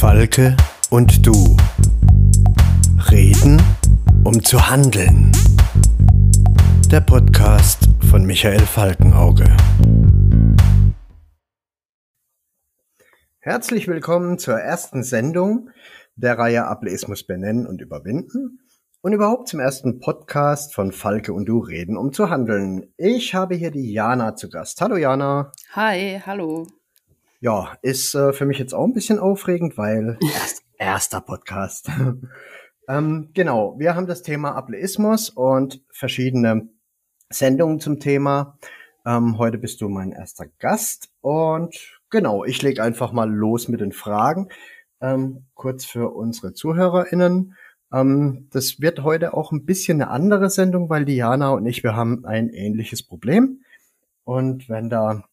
Falke und du reden, um zu handeln. Der Podcast von Michael Falkenauge. Herzlich willkommen zur ersten Sendung der Reihe Ableismus benennen und überwinden und überhaupt zum ersten Podcast von Falke und du reden, um zu handeln. Ich habe hier die Jana zu Gast. Hallo Jana. Hi, hallo. Ja, ist äh, für mich jetzt auch ein bisschen aufregend, weil erst erster Podcast. ähm, genau, wir haben das Thema Ableismus und verschiedene Sendungen zum Thema. Ähm, heute bist du mein erster Gast und genau, ich lege einfach mal los mit den Fragen. Ähm, kurz für unsere ZuhörerInnen. Ähm, das wird heute auch ein bisschen eine andere Sendung, weil Diana und ich, wir haben ein ähnliches Problem. Und wenn da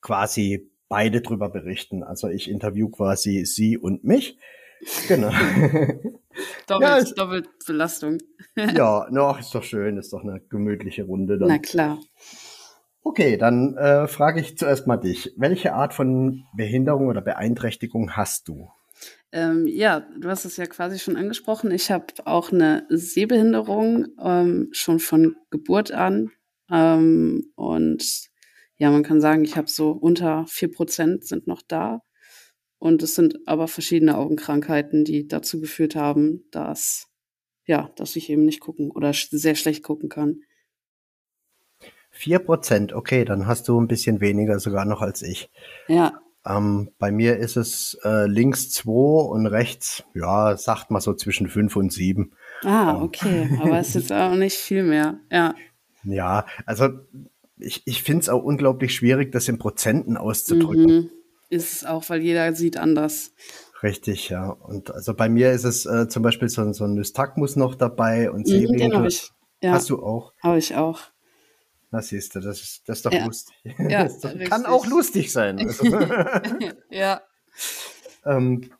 quasi beide drüber berichten. Also ich interview quasi sie und mich. Genau. doppelt, ja, ist, doppelt Belastung. ja, no, ist doch schön, ist doch eine gemütliche Runde. Dann. Na klar. Okay, dann äh, frage ich zuerst mal dich. Welche Art von Behinderung oder Beeinträchtigung hast du? Ähm, ja, du hast es ja quasi schon angesprochen. Ich habe auch eine Sehbehinderung ähm, schon von Geburt an. Ähm, und ja, man kann sagen, ich habe so unter vier Prozent sind noch da. Und es sind aber verschiedene Augenkrankheiten, die dazu geführt haben, dass, ja, dass ich eben nicht gucken oder sehr schlecht gucken kann. Vier Prozent, okay, dann hast du ein bisschen weniger sogar noch als ich. Ja. Ähm, bei mir ist es äh, links zwei und rechts, ja, sagt mal so zwischen fünf und sieben. Ah, okay, aber es ist auch nicht viel mehr, ja. Ja, also ich, ich finde es auch unglaublich schwierig, das in Prozenten auszudrücken. Mhm. Ist es auch, weil jeder sieht anders. Richtig, ja. Und also bei mir ist es äh, zum Beispiel so, so ein Nystagmus noch dabei und mhm, Den habe ich. Ja. Hast du auch? Habe ich auch. Na siehst du, das ist, das ist doch ja. lustig. Ja, das kann auch lustig sein. ja. ähm,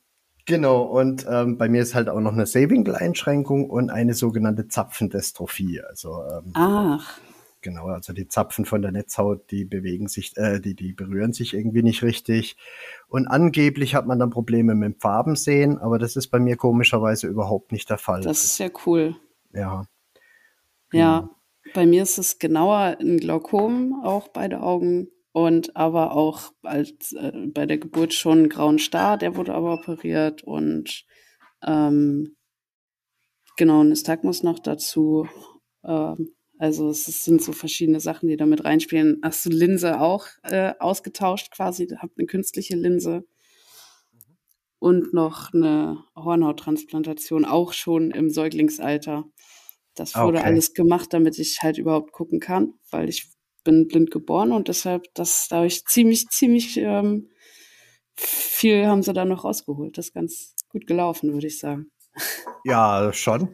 genau, und ähm, bei mir ist halt auch noch eine Sehwinkeleinschränkung und eine sogenannte Zapfendystrophie. Also, ähm, Ach. Genau, also die Zapfen von der Netzhaut, die bewegen sich, äh, die, die berühren sich irgendwie nicht richtig. Und angeblich hat man dann Probleme mit dem Farbensehen, aber das ist bei mir komischerweise überhaupt nicht der Fall. Das ist ja cool. Ja. Ja, genau. bei mir ist es genauer ein Glaukom, auch beide Augen. Und aber auch als äh, bei der Geburt schon einen grauen Star, der wurde aber operiert und ähm, genau ein Nystagmus noch dazu. Ähm, also es sind so verschiedene Sachen, die damit reinspielen. Hast du Linse auch äh, ausgetauscht quasi? Habt eine künstliche Linse und noch eine Hornhauttransplantation, auch schon im Säuglingsalter. Das wurde okay. alles gemacht, damit ich halt überhaupt gucken kann, weil ich bin blind geboren und deshalb, das da habe ich ziemlich, ziemlich ähm, viel haben sie da noch rausgeholt. Das ist ganz gut gelaufen, würde ich sagen. Ja, schon.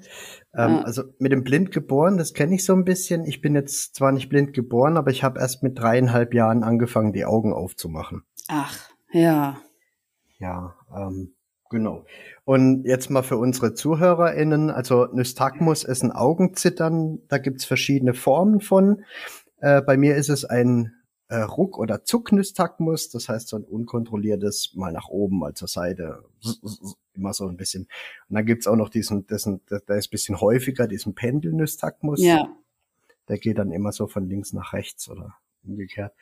Ähm, ja. Also mit dem blind geboren, das kenne ich so ein bisschen. Ich bin jetzt zwar nicht blind geboren, aber ich habe erst mit dreieinhalb Jahren angefangen, die Augen aufzumachen. Ach, ja. Ja, ähm, genau. Und jetzt mal für unsere ZuhörerInnen, also Nystagmus ist ein Augenzittern, da gibt's verschiedene Formen von. Äh, bei mir ist es ein äh, Ruck- oder Zucknystagmus, das heißt so ein unkontrolliertes mal nach oben, mal zur Seite, immer so ein bisschen. Und dann gibt's auch noch diesen, dessen, der, ist ein bisschen häufiger, diesen Pendelnystagmus. Ja. Der geht dann immer so von links nach rechts oder umgekehrt.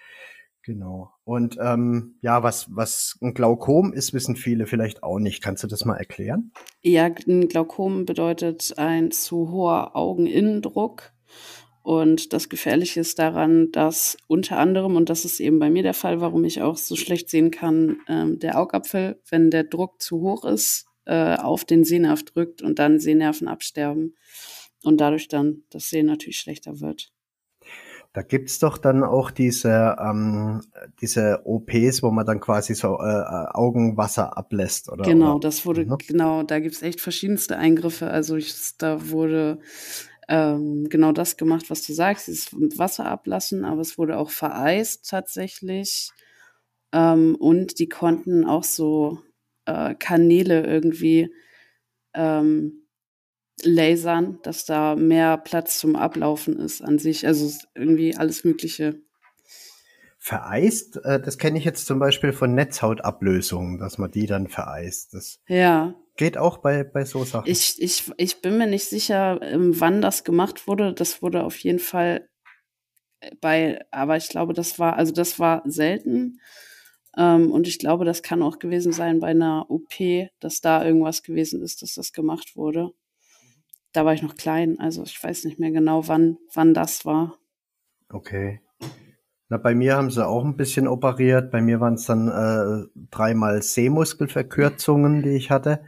Genau. Und ähm, ja, was, was ein Glaukom ist, wissen viele vielleicht auch nicht. Kannst du das mal erklären? Ja, ein Glaukom bedeutet ein zu hoher Augeninnendruck und das Gefährliche ist daran, dass unter anderem, und das ist eben bei mir der Fall, warum ich auch so schlecht sehen kann, ähm, der Augapfel, wenn der Druck zu hoch ist, äh, auf den Sehnerv drückt und dann Sehnerven absterben und dadurch dann das Sehen natürlich schlechter wird. Da gibt's doch dann auch diese, ähm, diese OPs, wo man dann quasi so äh, äh, Augenwasser ablässt, oder? Genau, das wurde, mhm. genau, da gibt's echt verschiedenste Eingriffe. Also ich, da wurde ähm, genau das gemacht, was du sagst, dieses Wasser ablassen, aber es wurde auch vereist tatsächlich. Ähm, und die konnten auch so äh, Kanäle irgendwie ähm, lasern, dass da mehr Platz zum Ablaufen ist an sich. Also irgendwie alles Mögliche. vereist, äh, das kenne ich jetzt zum Beispiel von Netzhautablösungen, dass man die dann vereist. Das ja. Geht auch bei, bei so Sachen. Ich, ich, ich bin mir nicht sicher, ähm, wann das gemacht wurde. Das wurde auf jeden Fall bei, aber ich glaube, das war, also das war selten. Ähm, und ich glaube, das kann auch gewesen sein bei einer OP, dass da irgendwas gewesen ist, dass das gemacht wurde. Da war ich noch klein, also ich weiß nicht mehr genau, wann, wann das war. Okay. Na, bei mir haben sie auch ein bisschen operiert. Bei mir waren es dann äh, dreimal Sehmuskelverkürzungen, die ich hatte,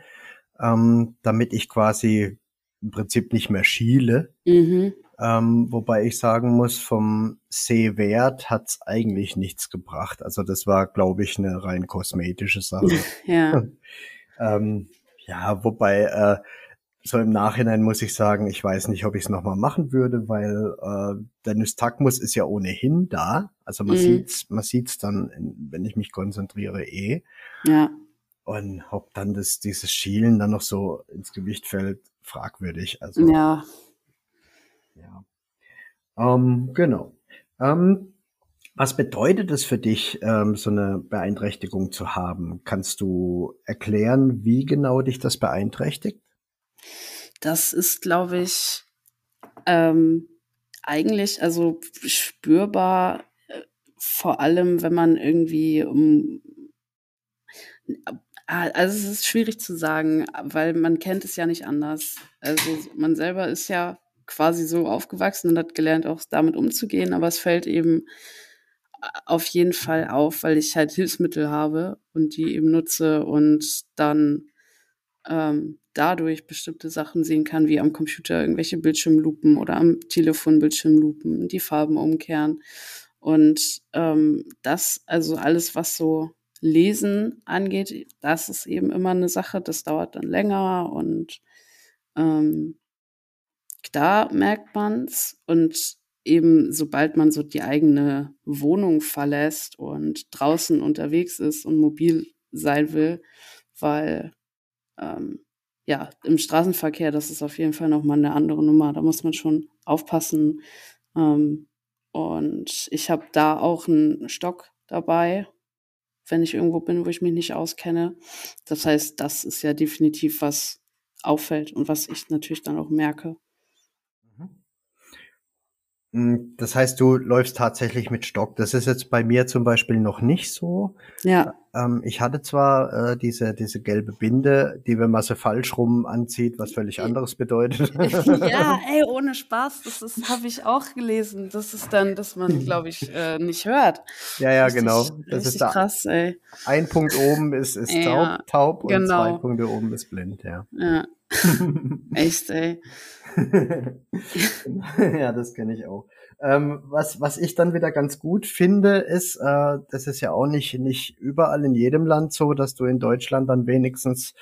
ähm, damit ich quasi im Prinzip nicht mehr schiele. Mhm. Ähm, wobei ich sagen muss, vom Sehwert hat's eigentlich nichts gebracht. Also das war, glaube ich, eine rein kosmetische Sache. ja. ähm, ja, wobei äh, so im Nachhinein muss ich sagen, ich weiß nicht, ob ich es nochmal machen würde, weil äh, der Nystagmus ist ja ohnehin da. Also man mhm. sieht's, man sieht's dann, wenn ich mich konzentriere, eh. Ja. Und ob dann das, dieses Schielen dann noch so ins Gewicht fällt, fragwürdig. Also ja, ja. Ähm, genau. Ähm, was bedeutet es für dich, ähm, so eine Beeinträchtigung zu haben? Kannst du erklären, wie genau dich das beeinträchtigt? Das ist, glaube ich, ähm, eigentlich also spürbar, äh, vor allem, wenn man irgendwie um also es ist schwierig zu sagen, weil man kennt es ja nicht anders. Also man selber ist ja quasi so aufgewachsen und hat gelernt, auch damit umzugehen, aber es fällt eben auf jeden Fall auf, weil ich halt Hilfsmittel habe und die eben nutze und dann ähm, dadurch bestimmte Sachen sehen kann, wie am Computer irgendwelche Bildschirmlupen oder am Telefon Bildschirmlupen, die Farben umkehren. Und ähm, das, also alles, was so Lesen angeht, das ist eben immer eine Sache, das dauert dann länger und ähm, da merkt man's und eben sobald man so die eigene Wohnung verlässt und draußen unterwegs ist und mobil sein will, weil ähm, ja im Straßenverkehr das ist auf jeden Fall noch mal eine andere Nummer. Da muss man schon aufpassen. Ähm, und ich habe da auch einen Stock dabei, wenn ich irgendwo bin, wo ich mich nicht auskenne. Das heißt, das ist ja definitiv was auffällt und was ich natürlich dann auch merke. Hm, das heißt, du läufst tatsächlich mit Stock. Das ist jetzt bei mir zum Beispiel noch nicht so. Ja. Ähm, ich hatte zwar äh, diese, diese gelbe Binde, die, wenn man sie falsch rum anzieht, was völlig anderes bedeutet. ja, ey, ohne Spaß, das ist, habe ich auch gelesen. Das ist dann, dass man, glaube ich, äh, nicht hört. Ja, ja, richtig, genau. Das ist da. krass, ey. Ein Punkt oben ist, ist ja, taub, taub und genau. zwei Punkte oben ist blind, ja. Ja. Echt, ey. ja, das kenne ich auch. Ähm, was, was ich dann wieder ganz gut finde, ist, äh, das ist ja auch nicht, nicht überall in jedem Land so, dass du in Deutschland dann wenigstens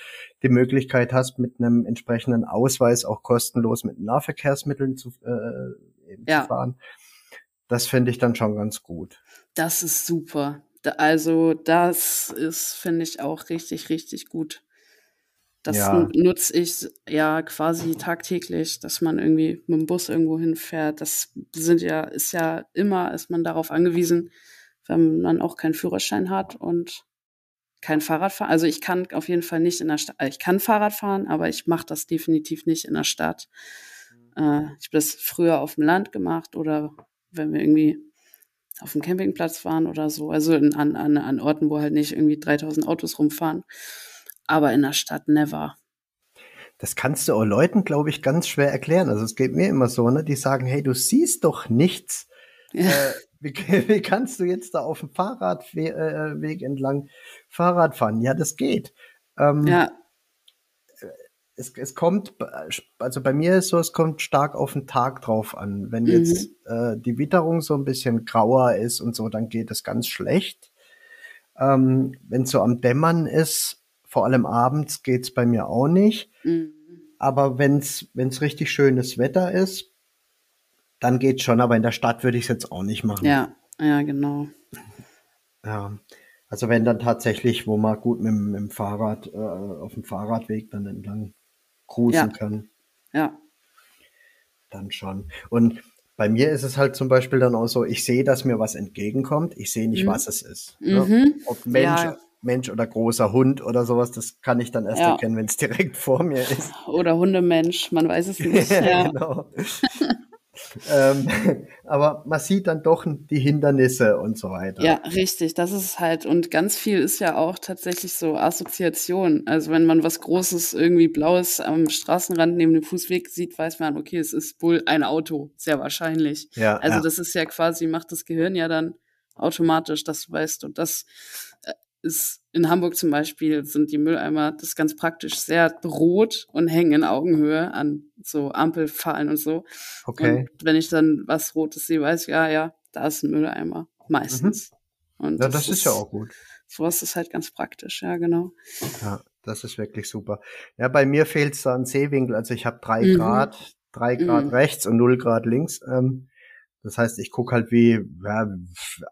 die Möglichkeit hast, mit einem entsprechenden Ausweis auch kostenlos mit Nahverkehrsmitteln zu, äh, ja. zu fahren. Das finde ich dann schon ganz gut. Das ist super. Also das ist, finde ich, auch richtig, richtig gut. Das ja. nutze ich ja quasi tagtäglich, dass man irgendwie mit dem Bus irgendwo hinfährt. Das sind ja, ist ja immer, ist man darauf angewiesen, wenn man auch keinen Führerschein hat und kein Fahrrad fahren. Also ich kann auf jeden Fall nicht in der Stadt, äh, ich kann Fahrrad fahren, aber ich mache das definitiv nicht in der Stadt. Mhm. Äh, ich habe das früher auf dem Land gemacht oder wenn wir irgendwie auf dem Campingplatz fahren oder so. Also in, an, an, an Orten, wo halt nicht irgendwie 3000 Autos rumfahren aber in der Stadt never. Das kannst du auch Leuten, glaube ich, ganz schwer erklären. Also es geht mir immer so, ne? Die sagen, hey, du siehst doch nichts. Ja. Äh, wie, wie, kannst du jetzt da auf dem Fahrradweg äh, entlang Fahrrad fahren? Ja, das geht. Ähm, ja. Es, es kommt, also bei mir ist so, es kommt stark auf den Tag drauf an. Wenn jetzt mhm. äh, die Witterung so ein bisschen grauer ist und so, dann geht es ganz schlecht. Ähm, Wenn es so am Dämmern ist, vor allem abends geht's bei mir auch nicht. Mhm. Aber wenn's wenn's richtig schönes Wetter ist, dann geht's schon. Aber in der Stadt würde ich es jetzt auch nicht machen. Ja, ja, genau. Ja, also wenn dann tatsächlich, wo man gut mit, mit dem Fahrrad äh, auf dem Fahrradweg dann entlang cruisen ja. kann. Ja. Dann schon. Und bei mir ist es halt zum Beispiel dann auch so, ich sehe, dass mir was entgegenkommt, ich sehe nicht, mhm. was es ist. Ne? Mhm. Ob Mensch, ja. Mensch oder großer Hund oder sowas, das kann ich dann erst ja. erkennen, wenn es direkt vor mir ist. Oder Hundemensch, man weiß es nicht. ja. genau. ähm, aber man sieht dann doch die Hindernisse und so weiter. Ja, richtig. Das ist halt, und ganz viel ist ja auch tatsächlich so Assoziation. Also wenn man was Großes, irgendwie Blaues am Straßenrand neben dem Fußweg sieht, weiß man, okay, es ist wohl ein Auto, sehr wahrscheinlich. Ja, also ja. das ist ja quasi, macht das Gehirn ja dann automatisch, dass du weißt. Und das ist in Hamburg zum Beispiel sind die Mülleimer, das ist ganz praktisch, sehr rot und hängen in Augenhöhe an so Ampelfallen und so. Okay. Und wenn ich dann was Rotes sehe, weiß ich, ja, ja, da ist ein Mülleimer. Meistens. Mhm. Und ja, das, das ist, ist ja auch gut. Sowas ist halt ganz praktisch, ja, genau. Ja, das ist wirklich super. Ja, bei mir fehlt es da an Sehwinkel. Also ich habe drei mhm. Grad, drei Grad mhm. rechts und null Grad links. Ähm, das heißt, ich gucke halt wie ja,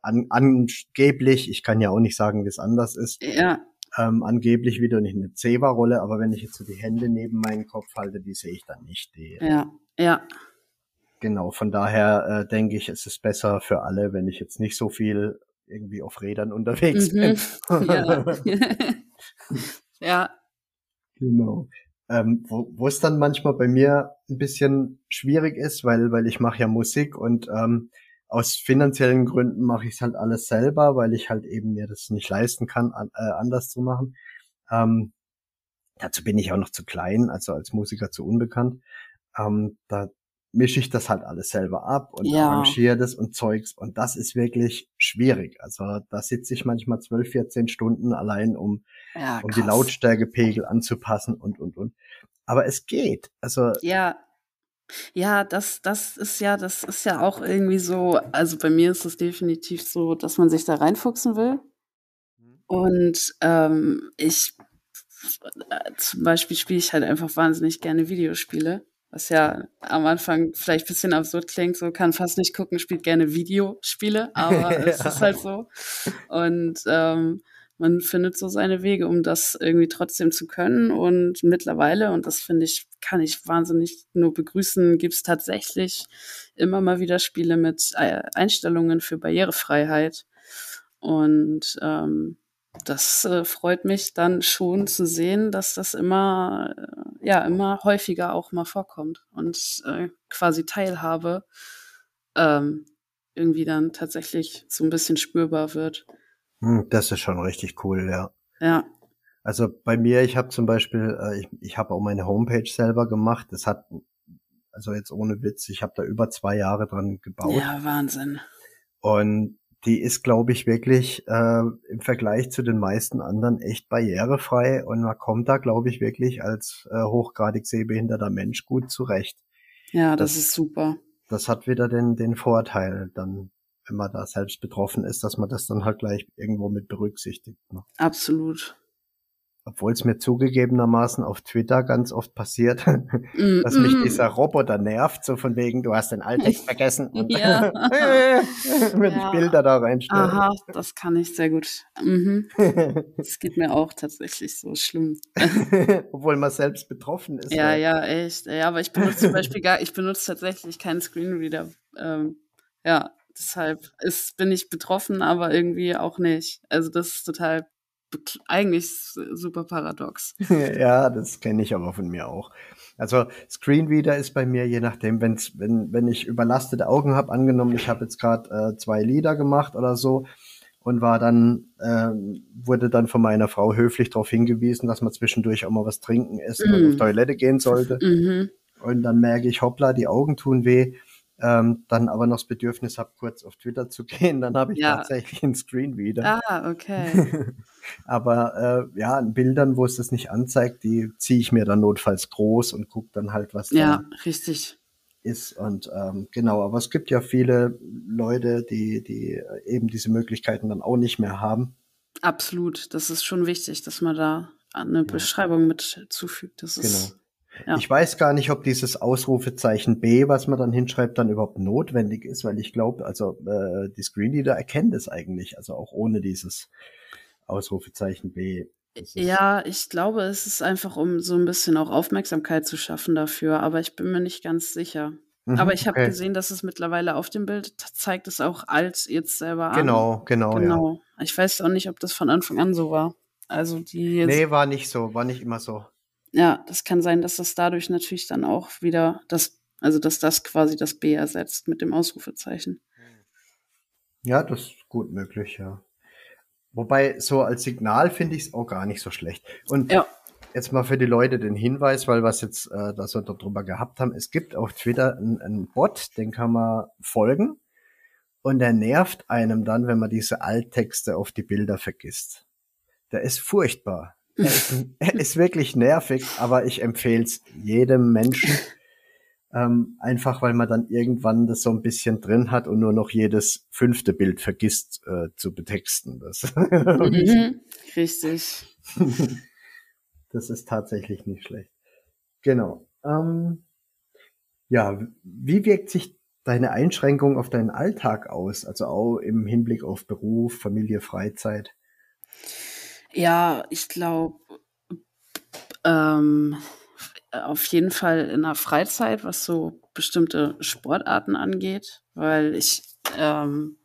an, angeblich, ich kann ja auch nicht sagen, wie es anders ist. Ja. Ähm, angeblich wieder nicht eine Zebra-Rolle, aber wenn ich jetzt so die Hände neben meinen Kopf halte, die sehe ich dann nicht. Die, ja, ja. Genau, von daher äh, denke ich, es ist besser für alle, wenn ich jetzt nicht so viel irgendwie auf Rädern unterwegs mhm. bin. ja. ja. Genau ähm, wo, wo es dann manchmal bei mir ein bisschen schwierig ist, weil, weil ich mache ja Musik und ähm, aus finanziellen Gründen mache ich es halt alles selber, weil ich halt eben mir das nicht leisten kann, an, äh, anders zu machen. Ähm, dazu bin ich auch noch zu klein, also als Musiker zu unbekannt. Ähm, da mische ich das halt alles selber ab und ja. arrangiere das und Zeugs. Und das ist wirklich schwierig. Also da sitze ich manchmal 12, 14 Stunden allein, um, ja, um die Lautstärkepegel anzupassen und, und, und. Aber es geht. Also. Ja. Ja, das, das ist ja, das ist ja auch irgendwie so, also bei mir ist es definitiv so, dass man sich da reinfuchsen will. Mhm. Und ähm, ich äh, zum Beispiel spiele ich halt einfach wahnsinnig gerne Videospiele was ja am Anfang vielleicht ein bisschen absurd klingt, so kann fast nicht gucken, spielt gerne Videospiele, aber ja. es ist halt so. Und ähm, man findet so seine Wege, um das irgendwie trotzdem zu können. Und mittlerweile, und das finde ich, kann ich wahnsinnig nur begrüßen, gibt es tatsächlich immer mal wieder Spiele mit äh, Einstellungen für Barrierefreiheit. Und ähm, das äh, freut mich dann schon zu sehen, dass das immer, äh, ja, immer häufiger auch mal vorkommt und äh, quasi Teilhabe ähm, irgendwie dann tatsächlich so ein bisschen spürbar wird. Hm, das ist schon richtig cool, ja. Ja. Also bei mir, ich habe zum Beispiel, äh, ich, ich habe auch meine Homepage selber gemacht. Das hat, also jetzt ohne Witz, ich habe da über zwei Jahre dran gebaut. Ja, Wahnsinn. Und die ist, glaube ich, wirklich äh, im Vergleich zu den meisten anderen echt barrierefrei und man kommt da, glaube ich, wirklich als äh, hochgradig sehbehinderter Mensch gut zurecht. Ja, das, das, ist super. Das hat wieder den, den Vorteil, dann, wenn man da selbst betroffen ist, dass man das dann halt gleich irgendwo mit berücksichtigt. Ne? Absolut obwohl es mir zugegebenermaßen auf Twitter ganz oft passiert, mm, dass mich mm. dieser Roboter nervt, so von wegen, du hast den Alttext vergessen. Und ja. wenn ja. ich Bilder da reinstelle. Aha, das kann ich sehr gut. Mhm. Das geht mir auch tatsächlich so schlimm. obwohl man selbst betroffen ist. Ja, ja, echt. Ja, aber ich benutze zum Beispiel gar, ich benutze tatsächlich keinen Screenreader. Ähm, ja, deshalb ist, bin ich betroffen, aber irgendwie auch nicht. Also das ist total eigentlich super paradox. ja, das kenne ich aber von mir auch. Also Screenreader ist bei mir je nachdem, wenn's, wenn wenn ich überlastete Augen habe, angenommen, ich habe jetzt gerade äh, zwei Lieder gemacht oder so und war dann äh, wurde dann von meiner Frau höflich darauf hingewiesen, dass man zwischendurch auch mal was trinken, essen mm. und auf Toilette gehen sollte. Mm Und dann merke ich, hoppla, die Augen tun weh ähm, dann aber noch das Bedürfnis habe, kurz auf Twitter zu gehen, dann habe ich ja. tatsächlich einen Screen wieder. Ah, okay. aber äh, ja, an Bildern, wo es das nicht anzeigt, die ziehe ich mir dann notfalls groß und gucke dann halt, was ja, da richtig. ist. Und ähm, genau, aber es gibt ja viele Leute, die, die eben diese Möglichkeiten dann auch nicht mehr haben. Absolut, das ist schon wichtig, dass man da eine ja. Beschreibung mit zufügt. Das ist genau. Ja. Ich weiß gar nicht, ob dieses Ausrufezeichen B, was man dann hinschreibt, dann überhaupt notwendig ist, weil ich glaube, also äh, die Screenreader erkennen das eigentlich, also auch ohne dieses Ausrufezeichen B. Ja, ich glaube, es ist einfach, um so ein bisschen auch Aufmerksamkeit zu schaffen dafür, aber ich bin mir nicht ganz sicher. Mhm, Aber ich habe okay. gesehen, dass es mittlerweile auf dem Bild zeigt es auch als jetzt selber an. Genau, genau. Genau. Ja. Ich weiß auch nicht, ob das von Anfang an so war. Also die jetzt, Nee, war nicht so, war nicht immer so. Ja, das kann sein, dass das dadurch natürlich dann auch wieder das, also dass das quasi das B ersetzt mit dem Ausrufezeichen. Ja, das ist gut möglich, ja. Wobei, so als Signal finde ich es auch gar nicht so schlecht. Und ja jetzt mal für die Leute den Hinweis, weil wir es jetzt äh, da so darüber gehabt haben. Es gibt auf Twitter einen, Bot, den kann man folgen und der nervt einem dann, wenn man diese Alttexte auf die Bilder vergisst. Der ist furchtbar. Er ist, ist wirklich nervig, aber ich empfehle es jedem Menschen. Ähm, einfach weil man dann irgendwann das so ein bisschen drin hat und nur noch jedes fünfte Bild vergisst äh, zu betexten. Das mhm, richtig. Das ist tatsächlich nicht schlecht. Genau. Ähm, ja, wie wirkt sich deine Einschränkung auf deinen Alltag aus? Also auch im Hinblick auf Beruf, Familie, Freizeit? Ja, ich glaube, ähm, auf jeden Fall in der Freizeit, was so bestimmte Sportarten angeht, weil ich ähm,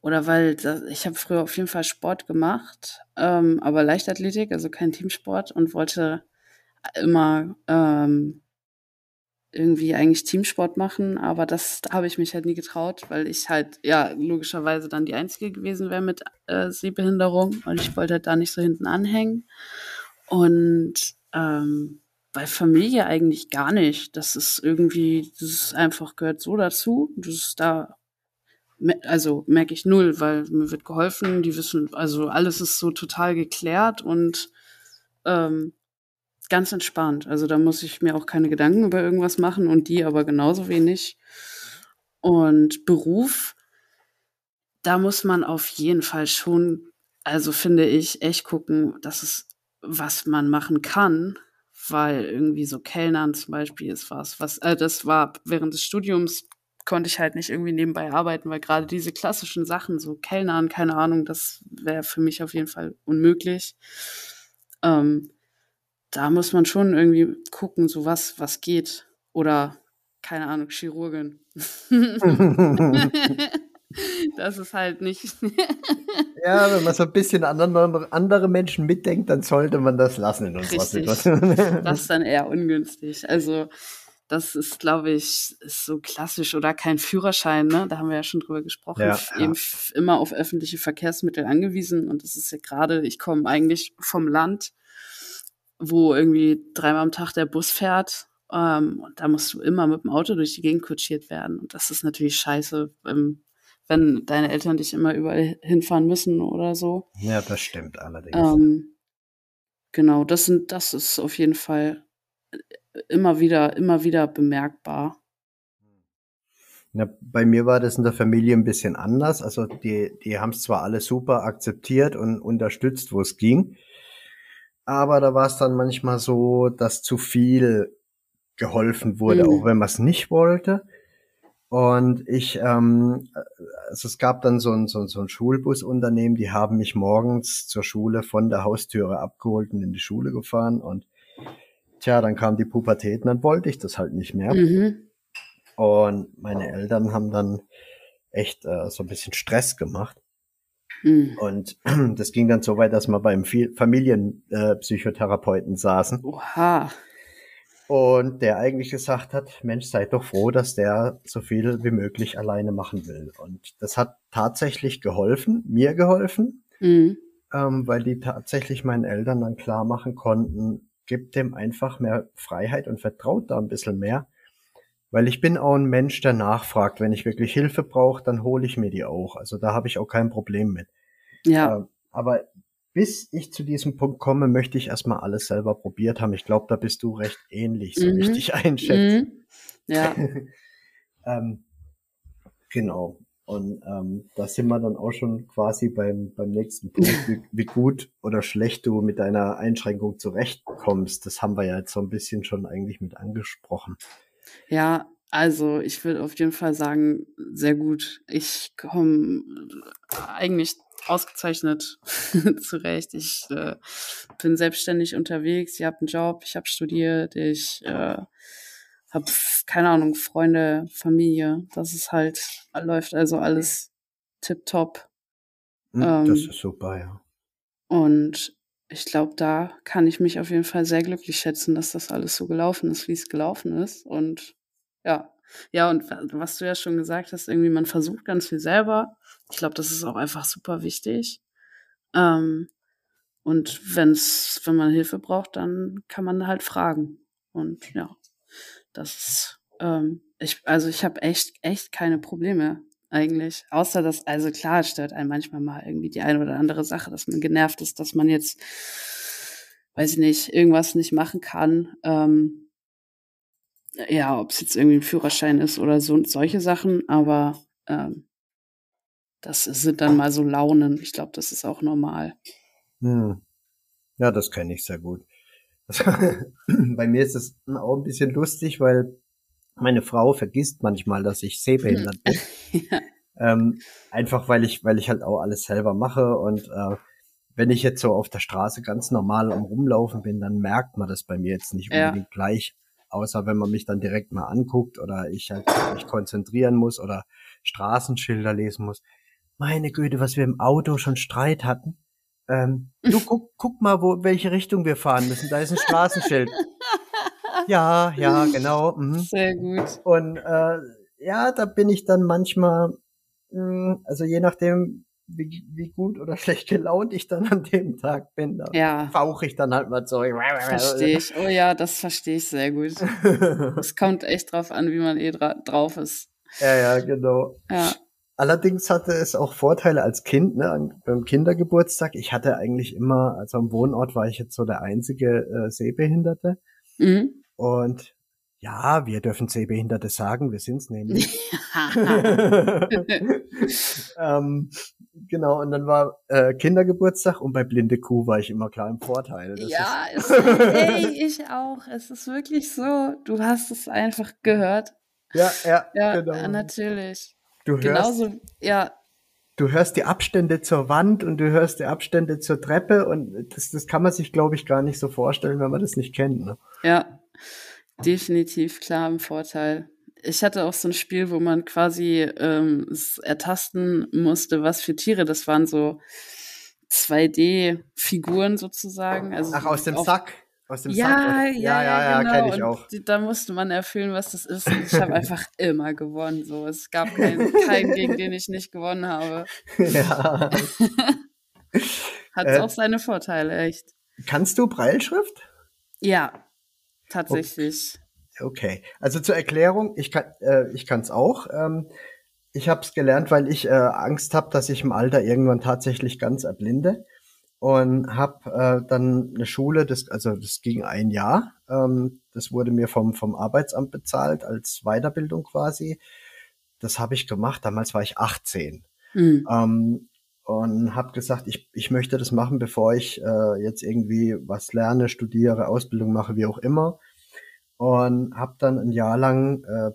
oder weil das, ich habe früher auf jeden Fall Sport gemacht, ähm, aber Leichtathletik, also kein Teamsport und wollte immer ähm, irgendwie eigentlich Teamsport machen, aber das da habe ich mich halt nie getraut, weil ich halt ja logischerweise dann die Einzige gewesen wäre mit äh, Sehbehinderung und ich wollte halt da nicht so hinten anhängen und ähm, bei Familie eigentlich gar nicht. Das ist irgendwie, das ist einfach gehört so dazu. Das ist da also merke ich null, weil mir wird geholfen, die wissen, also alles ist so total geklärt und ähm, ganz entspannt. Also da muss ich mir auch keine Gedanken über irgendwas machen und die aber genauso wenig. Und Beruf, da muss man auf jeden Fall schon, also finde ich, echt gucken, dass es, was man machen kann, weil irgendwie so Kellnern zum Beispiel ist was, was, äh, das war während des Studiums konnte ich halt nicht irgendwie nebenbei arbeiten, weil gerade diese klassischen Sachen, so Kellnern, keine Ahnung, das wäre für mich auf jeden Fall unmöglich. Ähm, da muss man schon irgendwie gucken, so was, was geht. Oder, keine Ahnung, Chirurgin. das ist halt nicht. ja, wenn man so ein bisschen andere, andere Menschen mitdenkt, dann sollte man das lassen in unserer. Situation. das ist dann eher ungünstig. Also, das ist, glaube ich, ist so klassisch oder kein Führerschein, ne? Da haben wir ja schon drüber gesprochen. Ja, Eben ja. immer auf öffentliche Verkehrsmittel angewiesen. Und das ist ja gerade, ich komme eigentlich vom Land, wo irgendwie dreimal am Tag der Bus fährt. Ähm, und da musst du immer mit dem Auto durch die Gegend kutschiert werden. Und das ist natürlich scheiße, ähm, wenn deine Eltern dich immer überall hinfahren müssen oder so. Ja, das stimmt allerdings. Ähm, genau, das sind, das ist auf jeden Fall immer wieder, immer wieder bemerkbar. Ja, bei mir war das in der Familie ein bisschen anders. Also die, die haben es zwar alle super akzeptiert und unterstützt, wo es ging, aber da war es dann manchmal so, dass zu viel geholfen wurde, mhm. auch wenn man es nicht wollte. Und ich, ähm, also es gab dann so ein, so, so ein Schulbusunternehmen, die haben mich morgens zur Schule von der Haustüre abgeholt und in die Schule gefahren und Tja, dann kam die Pubertät und dann wollte ich das halt nicht mehr. Mhm. Und meine Eltern haben dann echt äh, so ein bisschen Stress gemacht. Mhm. Und das ging dann so weit, dass wir beim Familienpsychotherapeuten äh, saßen. Oha. Und der eigentlich gesagt hat, Mensch, seid doch froh, dass der so viel wie möglich alleine machen will. Und das hat tatsächlich geholfen, mir geholfen, mhm. ähm, weil die tatsächlich meinen Eltern dann klar machen konnten, gibt dem einfach mehr Freiheit und vertraut da ein bisschen mehr. Weil ich bin auch ein Mensch, der nachfragt. Wenn ich wirklich Hilfe brauche, dann hole ich mir die auch. Also da habe ich auch kein Problem mit. Ja. Äh, aber bis ich zu diesem Punkt komme, möchte ich erstmal alles selber probiert haben. Ich glaube, da bist du recht ähnlich, so mhm. ich dich einschätze. Mhm. Ja. ähm, genau. Und ähm, da sind wir dann auch schon quasi beim, beim nächsten Punkt, wie, wie gut oder schlecht du mit deiner Einschränkung zurechtkommst. Das haben wir ja jetzt so ein bisschen schon eigentlich mit angesprochen. Ja, also ich würde auf jeden Fall sagen, sehr gut. Ich komme eigentlich ausgezeichnet zurecht. Ich äh, bin selbstständig unterwegs, ich habe einen Job, ich habe studiert, ich äh, hab, keine Ahnung, Freunde, Familie. Das ist halt, läuft also alles tipptopp. Hm, Ähm, das ist super, ja. Und ich glaube, da kann ich mich auf jeden Fall sehr glücklich schätzen, dass das alles so gelaufen ist, wie es gelaufen ist. Und ja, ja, und wa- was du ja schon gesagt hast, irgendwie man versucht ganz viel selber. Ich glaube, das ist auch einfach super wichtig. Ähm, und wenn's, wenn man Hilfe braucht, dann kann man halt fragen. Und ja, das ist, ähm, ich, also ich habe echt, echt keine Probleme eigentlich. Außer dass, also klar, stört einen manchmal mal irgendwie die eine oder andere Sache, dass man genervt ist, dass man jetzt, weiß ich nicht, irgendwas nicht machen kann. Ähm, ja, ob es jetzt irgendwie ein Führerschein ist oder so solche Sachen, aber ähm, das sind dann mal so Launen. Ich glaube, das ist auch normal. Hm. Ja, das kenne ich sehr gut. Bei mir ist es auch ein bisschen lustig, weil meine Frau vergisst manchmal, dass ich sehbehindert bin. ja. Ähm, einfach weil ich, weil ich halt auch alles selber mache und äh, wenn ich jetzt so auf der Straße ganz normal am Rumlaufen bin, dann merkt man das bei mir jetzt nicht Ja. unbedingt gleich. Außer wenn man mich dann direkt mal anguckt oder ich halt mich konzentrieren muss oder Straßenschilder lesen muss. Meine Güte, was wir im Auto schon Streit hatten. Ähm, du guck, guck mal, wo, welche Richtung wir fahren müssen. Da ist ein Straßenschild. Ja, ja, genau. Mhm. Sehr gut. Und äh, ja, da bin ich dann manchmal, mh, also je nachdem, wie, wie gut oder schlecht gelaunt ich dann an dem Tag bin, da Ja, fauche ich dann halt mal so. verstehe ich. Oh ja, das verstehe ich sehr gut. Es kommt echt drauf an, wie man eh dra drauf ist. ja, ja, genau. Ja. Allerdings hatte es auch Vorteile als Kind, ne, beim Kindergeburtstag. Ich hatte eigentlich immer, also am Wohnort war ich jetzt so der einzige äh, Sehbehinderte. Mhm. Und ja, wir dürfen Sehbehinderte sagen, wir sind's nämlich. ähm, genau, und dann war äh, Kindergeburtstag und bei Blinde Kuh war ich immer klar im Vorteil. Das ja, ist, ey, ich auch. Es ist wirklich so. Du hast es einfach gehört. ja, ja, Ja, genau. natürlich. Du hörst, Genauso, ja, du hörst die Abstände zur Wand und du hörst die Abstände zur Treppe und das, das kann man sich, glaube ich, gar nicht so vorstellen, wenn man das nicht kennt. Ne? ja, definitiv klar im Vorteil. Ich hatte auch so ein Spiel, wo man quasi ähm, ertasten musste, was für Tiere das waren, so 2D-Figuren sozusagen. Also Ach, aus dem Sack. Aus dem Ja, Sack. ja, ja, genau. kenne ich und auch. Die, da musste man erfüllen, was das ist. Und ich habe einfach immer gewonnen. So, es gab keinen, keinen, gegen den ich nicht gewonnen habe. ja. Hat Äh, auch seine Vorteile, echt. Kannst du Breilschrift? Ja, tatsächlich. Okay, also zur Erklärung, ich kann äh, ich kann's auch. Ähm, ich habe es gelernt, weil ich äh, Angst habe, dass ich im Alter irgendwann tatsächlich ganz erblinde und habe äh, dann eine Schule, das also das ging ein Jahr. Ähm, das wurde mir vom vom Arbeitsamt bezahlt als Weiterbildung quasi. Das habe ich gemacht. Damals war ich 18 Hm. ähm, und habe gesagt, ich, ich möchte das machen, bevor ich äh, jetzt irgendwie was lerne, studiere, Ausbildung mache, wie auch immer. Und habe dann ein Jahr lang äh,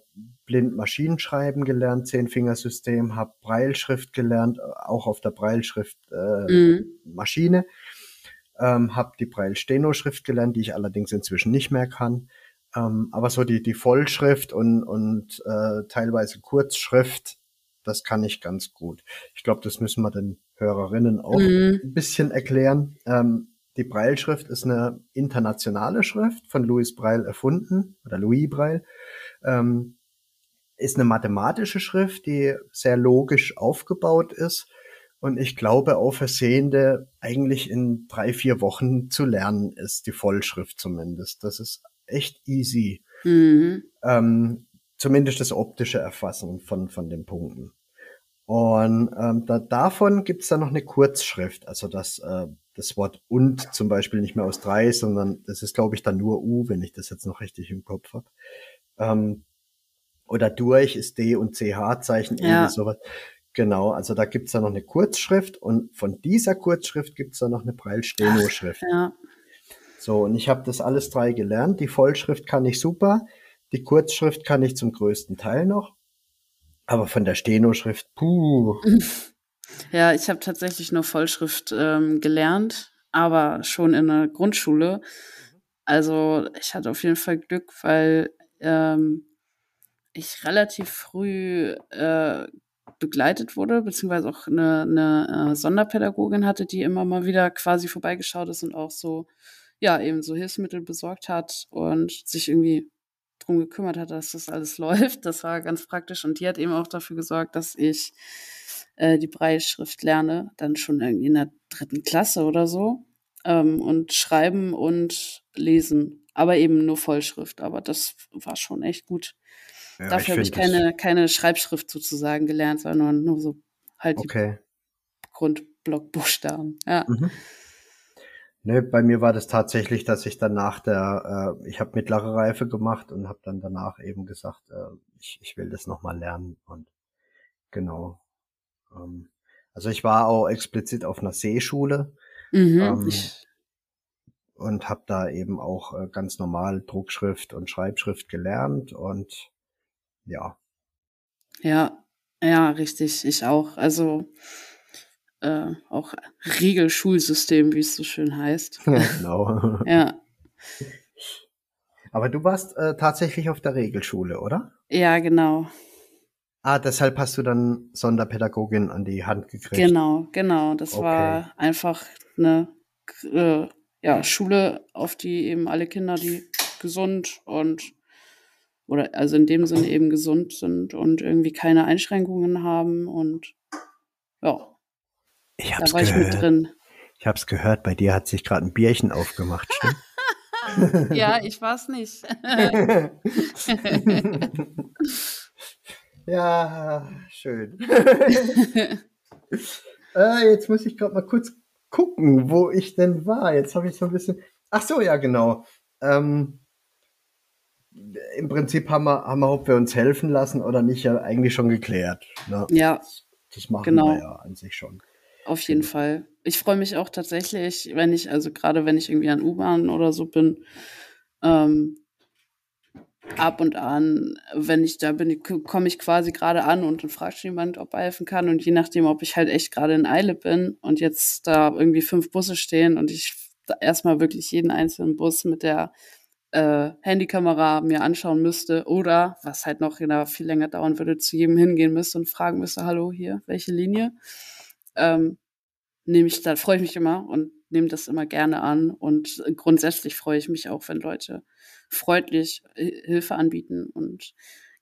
blind Maschinenschreiben gelernt, Zehnfingersystem, habe Breilschrift gelernt, äh, auch auf der Breilschrift äh, Mhm. Maschine, ähm, habe die Braille-Steno-Schrift gelernt, die ich allerdings inzwischen nicht mehr kann. Ähm, aber so die, die Vollschrift und, und äh, teilweise Kurzschrift, das kann ich ganz gut. Ich glaube, das müssen wir den Hörerinnen auch Mhm. ein bisschen erklären. Ähm, die Braille-Schrift ist eine internationale Schrift von Louis Braille erfunden oder Louis Braille. Ähm, ist eine mathematische Schrift, die sehr logisch aufgebaut ist und ich glaube auch für Sehende eigentlich in drei, vier Wochen zu lernen ist, die Vollschrift zumindest. Das ist echt easy. Mhm. Ähm, zumindest das optische Erfassen von, von den Punkten. Und ähm, da, davon gibt's dann noch eine Kurzschrift, also das, äh, das Wort und zum Beispiel nicht mehr aus drei, sondern das ist, glaube ich, dann nur U, wenn ich das jetzt noch richtig im Kopf habe. Ähm, oder durch ist D und CH-Zeichen, irgendwie Ja. sowas. Genau, also da gibt's dann noch eine Kurzschrift und von dieser Kurzschrift gibt's dann noch eine Braille-Steno-Schrift. Ja. So, und ich habe das alles drei gelernt. Die Vollschrift kann ich super, die Kurzschrift kann ich zum größten Teil noch. Aber von der Steno-Schrift, puh. Ja, ich habe tatsächlich nur Vollschrift ähm, gelernt, aber schon in der Grundschule. Also ich hatte auf jeden Fall Glück, weil ähm, ich relativ früh äh, begleitet wurde, beziehungsweise auch eine, eine äh, Sonderpädagogin hatte, die immer mal wieder quasi vorbeigeschaut ist und auch so, ja, eben so Hilfsmittel besorgt hat und sich irgendwie drum gekümmert hat, dass das alles läuft. Das war ganz praktisch und die hat eben auch dafür gesorgt, dass ich äh, die Breitschrift lerne, dann schon irgendwie in der dritten Klasse oder so. Ähm, und schreiben und lesen, aber eben nur Vollschrift. Aber das war schon echt gut. Ja, Dafür habe ich keine, keine Schreibschrift sozusagen gelernt, sondern nur so halt okay. die Grundblockbuchstaben. Ja. Mhm. Ne, bei mir war das tatsächlich, dass ich dann nach der, äh, ich habe mittlere Reife gemacht und habe dann danach eben gesagt, äh, ich, ich will das nochmal lernen und genau. Ähm, also ich war auch explizit auf einer Seeschule mhm. ähm, und habe da eben auch äh, ganz normal Druckschrift und Schreibschrift gelernt und ja. Ja, ja, richtig, ich auch. Also äh, auch Regelschulsystem, wie es so schön heißt. Ja, genau. ja. Aber du warst äh, tatsächlich auf der Regelschule, oder? Ja, genau. Ah, deshalb hast du dann Sonderpädagogin an die Hand gekriegt. Genau, genau. Das okay. war einfach eine äh, ja, Schule, auf die eben alle Kinder, die gesund und oder also in dem Sinne eben gesund sind und irgendwie keine Einschränkungen haben und ja. Ich hab's da war gehört. ich mit drin. Ich hab's gehört, bei dir hat sich gerade ein Bierchen aufgemacht, stimmt? ja, ich war's nicht. ja, schön. äh, jetzt muss ich gerade mal kurz gucken, wo ich denn war. Jetzt habe ich so ein bisschen. Ach so, ja, genau. Ähm, im Prinzip haben wir, haben wir, ob wir uns helfen lassen oder nicht, ja eigentlich schon geklärt. Ne? Ja. Das, das machen genau. wir ja an sich schon. Auf jeden genau. Fall. Ich freue mich auch tatsächlich, wenn ich, also gerade wenn ich irgendwie an U-Bahn oder so bin, ähm, ab und an, wenn ich da bin, komme ich quasi gerade an und dann fragt jemand, ob er helfen kann. Und je nachdem, ob ich halt echt gerade in Eile bin und jetzt da irgendwie fünf Busse stehen und ich erstmal wirklich jeden einzelnen Bus mit der äh, Handykamera mir anschauen müsste oder, was halt noch genau viel länger dauern würde, zu jedem hingehen müsste und fragen müsste, hallo hier, welche Linie? Ähm, nehme ich, da freue ich mich immer und nehme das immer gerne an und grundsätzlich freue ich mich auch, wenn Leute freundlich Hilfe anbieten und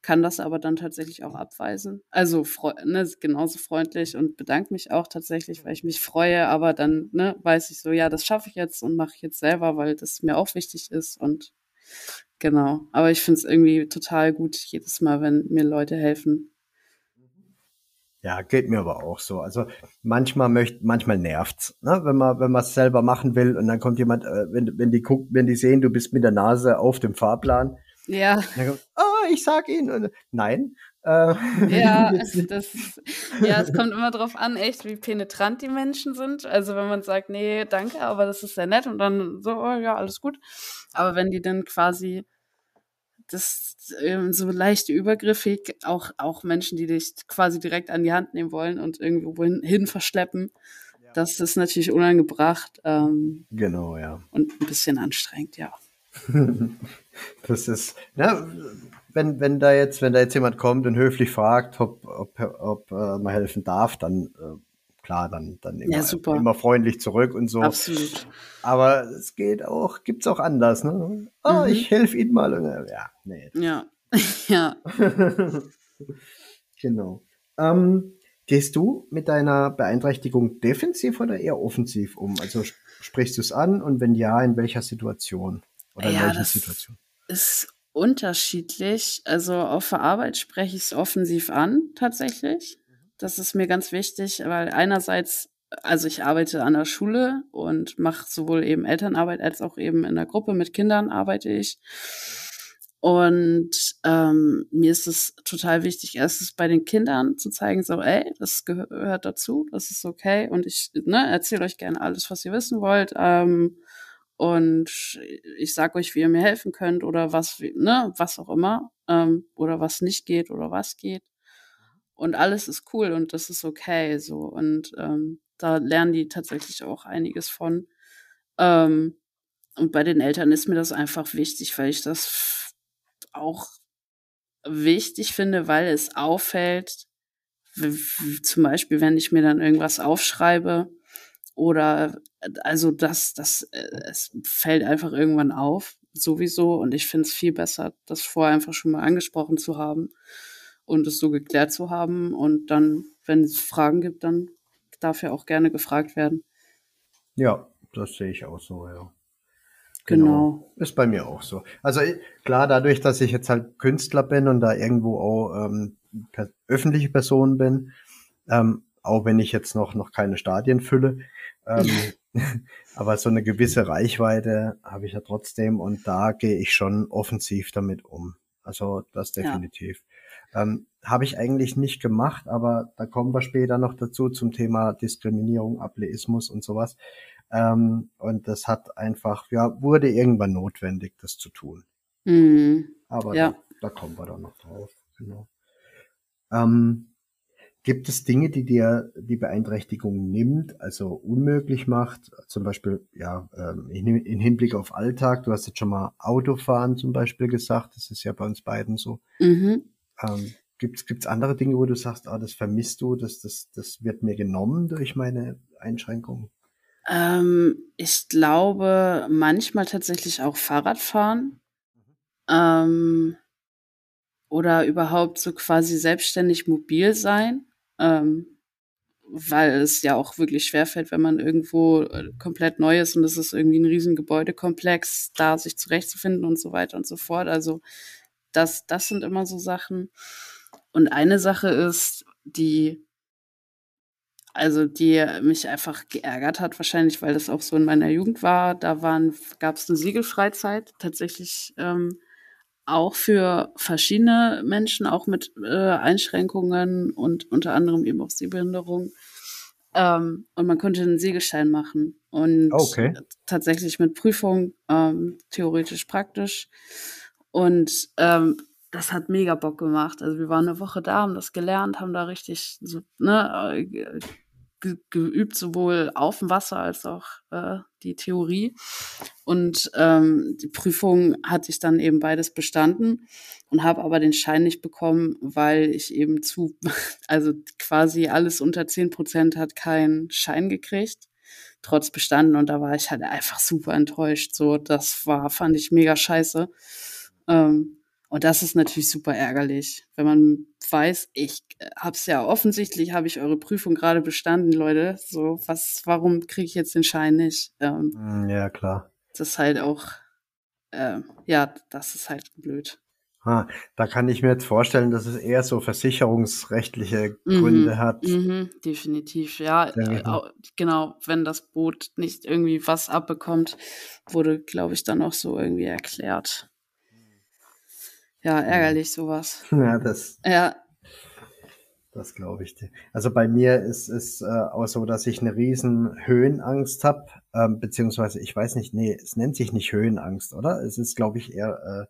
kann das aber dann tatsächlich auch abweisen. Also ne, genauso freundlich und bedanke mich auch tatsächlich, weil ich mich freue, aber dann ne, weiß ich so, ja, das schaffe ich jetzt und mache ich jetzt selber, weil das mir auch wichtig ist und genau. Aber ich finde es irgendwie total gut jedes Mal, wenn mir Leute helfen. Ja, geht mir aber auch so. Also manchmal möchte, manchmal nervt's, ne? wenn man wenn man es selber machen will und dann kommt jemand, äh, wenn wenn die guckt, wenn die sehen, du bist mit der Nase auf dem Fahrplan, ja. Kommt, oh, ich sag Ihnen. Nein. Äh, ja, das, ja, es kommt immer drauf an, echt, wie penetrant die Menschen sind. Also wenn man sagt, nee, danke, aber das ist sehr nett und dann so, oh, ja, alles gut. Aber wenn die dann quasi das ähm, so leicht übergriffig, auch, auch Menschen, die dich quasi direkt an die Hand nehmen wollen und irgendwo hin, hin verschleppen, ja. das ist natürlich unangebracht. Ähm, genau, ja. Und ein bisschen anstrengend, ja. das ist, ja, wenn, wenn da jetzt, wenn da jetzt jemand kommt und höflich fragt, ob, ob, ob äh, man helfen darf, dann äh, klar, dann, dann immer, ja, immer freundlich zurück und so. Absolut. Aber es geht auch, gibt's auch anders, ne? Oh, mhm. ich helfe Ihnen mal. Äh, ja, nee. Ja, ja. genau. Ähm, gehst du mit deiner Beeinträchtigung defensiv oder eher offensiv um? Also sprichst du es an und wenn ja, in welcher Situation? Oder in ja, welcher Situation? Ist unterschiedlich. Also auf der Arbeit spreche ich es offensiv an, tatsächlich. Das ist mir ganz wichtig, weil einerseits, also ich arbeite an der Schule und mache sowohl eben Elternarbeit als auch eben in der Gruppe mit Kindern arbeite ich. Und ähm, mir ist es total wichtig, erstens bei den Kindern zu zeigen, so, ey, das gehört dazu, das ist okay und ich ne, erzähle euch gerne alles, was ihr wissen wollt. Ähm, und ich sag euch, wie ihr mir helfen könnt oder was, ne, was auch immer, ähm, oder was nicht geht oder was geht. Und alles ist cool und das ist okay, so. Und ähm, da lernen die tatsächlich auch einiges von. Ähm, und bei den Eltern ist mir das einfach wichtig, weil ich das auch wichtig finde, weil es auffällt, zum Beispiel, wenn ich mir dann irgendwas aufschreibe oder also das, das, äh, es fällt einfach irgendwann auf, sowieso. Und ich finde es viel besser, das vorher einfach schon mal angesprochen zu haben und es so geklärt zu haben. Und dann, wenn es Fragen gibt, dann darf ja auch gerne gefragt werden. Ja, das sehe ich auch so, ja. Genau. genau. Ist bei mir auch so. Also klar, dadurch, dass ich jetzt halt Künstler bin und da irgendwo auch ähm, per öffentliche Person bin, ähm, auch wenn ich jetzt noch, noch keine Stadien fülle, ähm, aber so eine gewisse Reichweite habe ich ja trotzdem und da gehe ich schon offensiv damit um. Also das definitiv. Ja. Ähm, habe ich eigentlich nicht gemacht, aber da kommen wir später noch dazu zum Thema Diskriminierung, Ableismus und sowas. Ähm, und das hat einfach, ja, wurde irgendwann notwendig, das zu tun. Mhm. Aber ja. da, da, kommen wir dann noch drauf. Genau. Ähm, gibt es Dinge, die dir die Beeinträchtigung nimmt, also unmöglich macht? Zum Beispiel, ja, ähm, in Hinblick auf Alltag, du hast jetzt schon mal Autofahren zum Beispiel gesagt, das ist ja bei uns beiden so. Mhm. Ähm, Gibt es andere Dinge, wo du sagst, ah, das vermisst du, das, das, das wird mir genommen durch meine Einschränkungen? Ähm, ich glaube, manchmal tatsächlich auch Fahrradfahren. Ähm, oder überhaupt so quasi selbstständig mobil sein. Ähm, weil es ja auch wirklich schwerfällt, wenn man irgendwo äh, komplett neu ist und es ist irgendwie ein riesen Gebäudekomplex, da sich zurechtzufinden und so weiter und so fort. Also das, das sind immer so Sachen. Und eine Sache ist, die also die mich einfach geärgert hat, wahrscheinlich, weil das auch so in meiner Jugend war. Da gab es eine Siegelfreizeit, tatsächlich ähm, auch für verschiedene Menschen, auch mit äh, Einschränkungen und unter anderem eben auch Sehbehinderung. Ähm, und man konnte einen Segelschein machen. Und okay. tatsächlich mit Prüfung, ähm, theoretisch praktisch. Und ähm, das hat mega Bock gemacht. Also wir waren eine Woche da, haben das gelernt, haben da richtig so, ne, ge geübt, sowohl auf dem Wasser als auch äh, die Theorie. Und ähm, die Prüfung hatte ich dann eben beides bestanden und habe aber den Schein nicht bekommen, weil ich eben zu, also quasi alles unter zehn Prozent hat keinen Schein gekriegt, trotz bestanden. Und da war ich halt einfach super enttäuscht. So, das war, fand ich mega scheiße. Ähm, und das ist natürlich super ärgerlich, wenn man weiß, ich äh, hab's ja offensichtlich, habe ich eure Prüfung gerade bestanden, Leute. So, was, warum kriege ich jetzt den Schein nicht? Ähm, hm, ja, klar. Das ist halt auch, äh, ja, das ist halt blöd. Ah, da kann ich mir jetzt vorstellen, dass es eher so versicherungsrechtliche mhm, Gründe mhm, hat. Mhm, definitiv, ja. Äh, genau, wenn das Boot nicht irgendwie was abbekommt, wurde, glaube ich, dann auch so irgendwie erklärt. Ja, ärgerlich sowas. Ja, das. Ja. Das glaube ich dir. Also bei mir ist es äh, auch so, dass ich eine riesen Höhenangst habe, ähm, beziehungsweise ich weiß nicht, nee, es nennt sich nicht Höhenangst, oder? Es ist, glaube ich, eher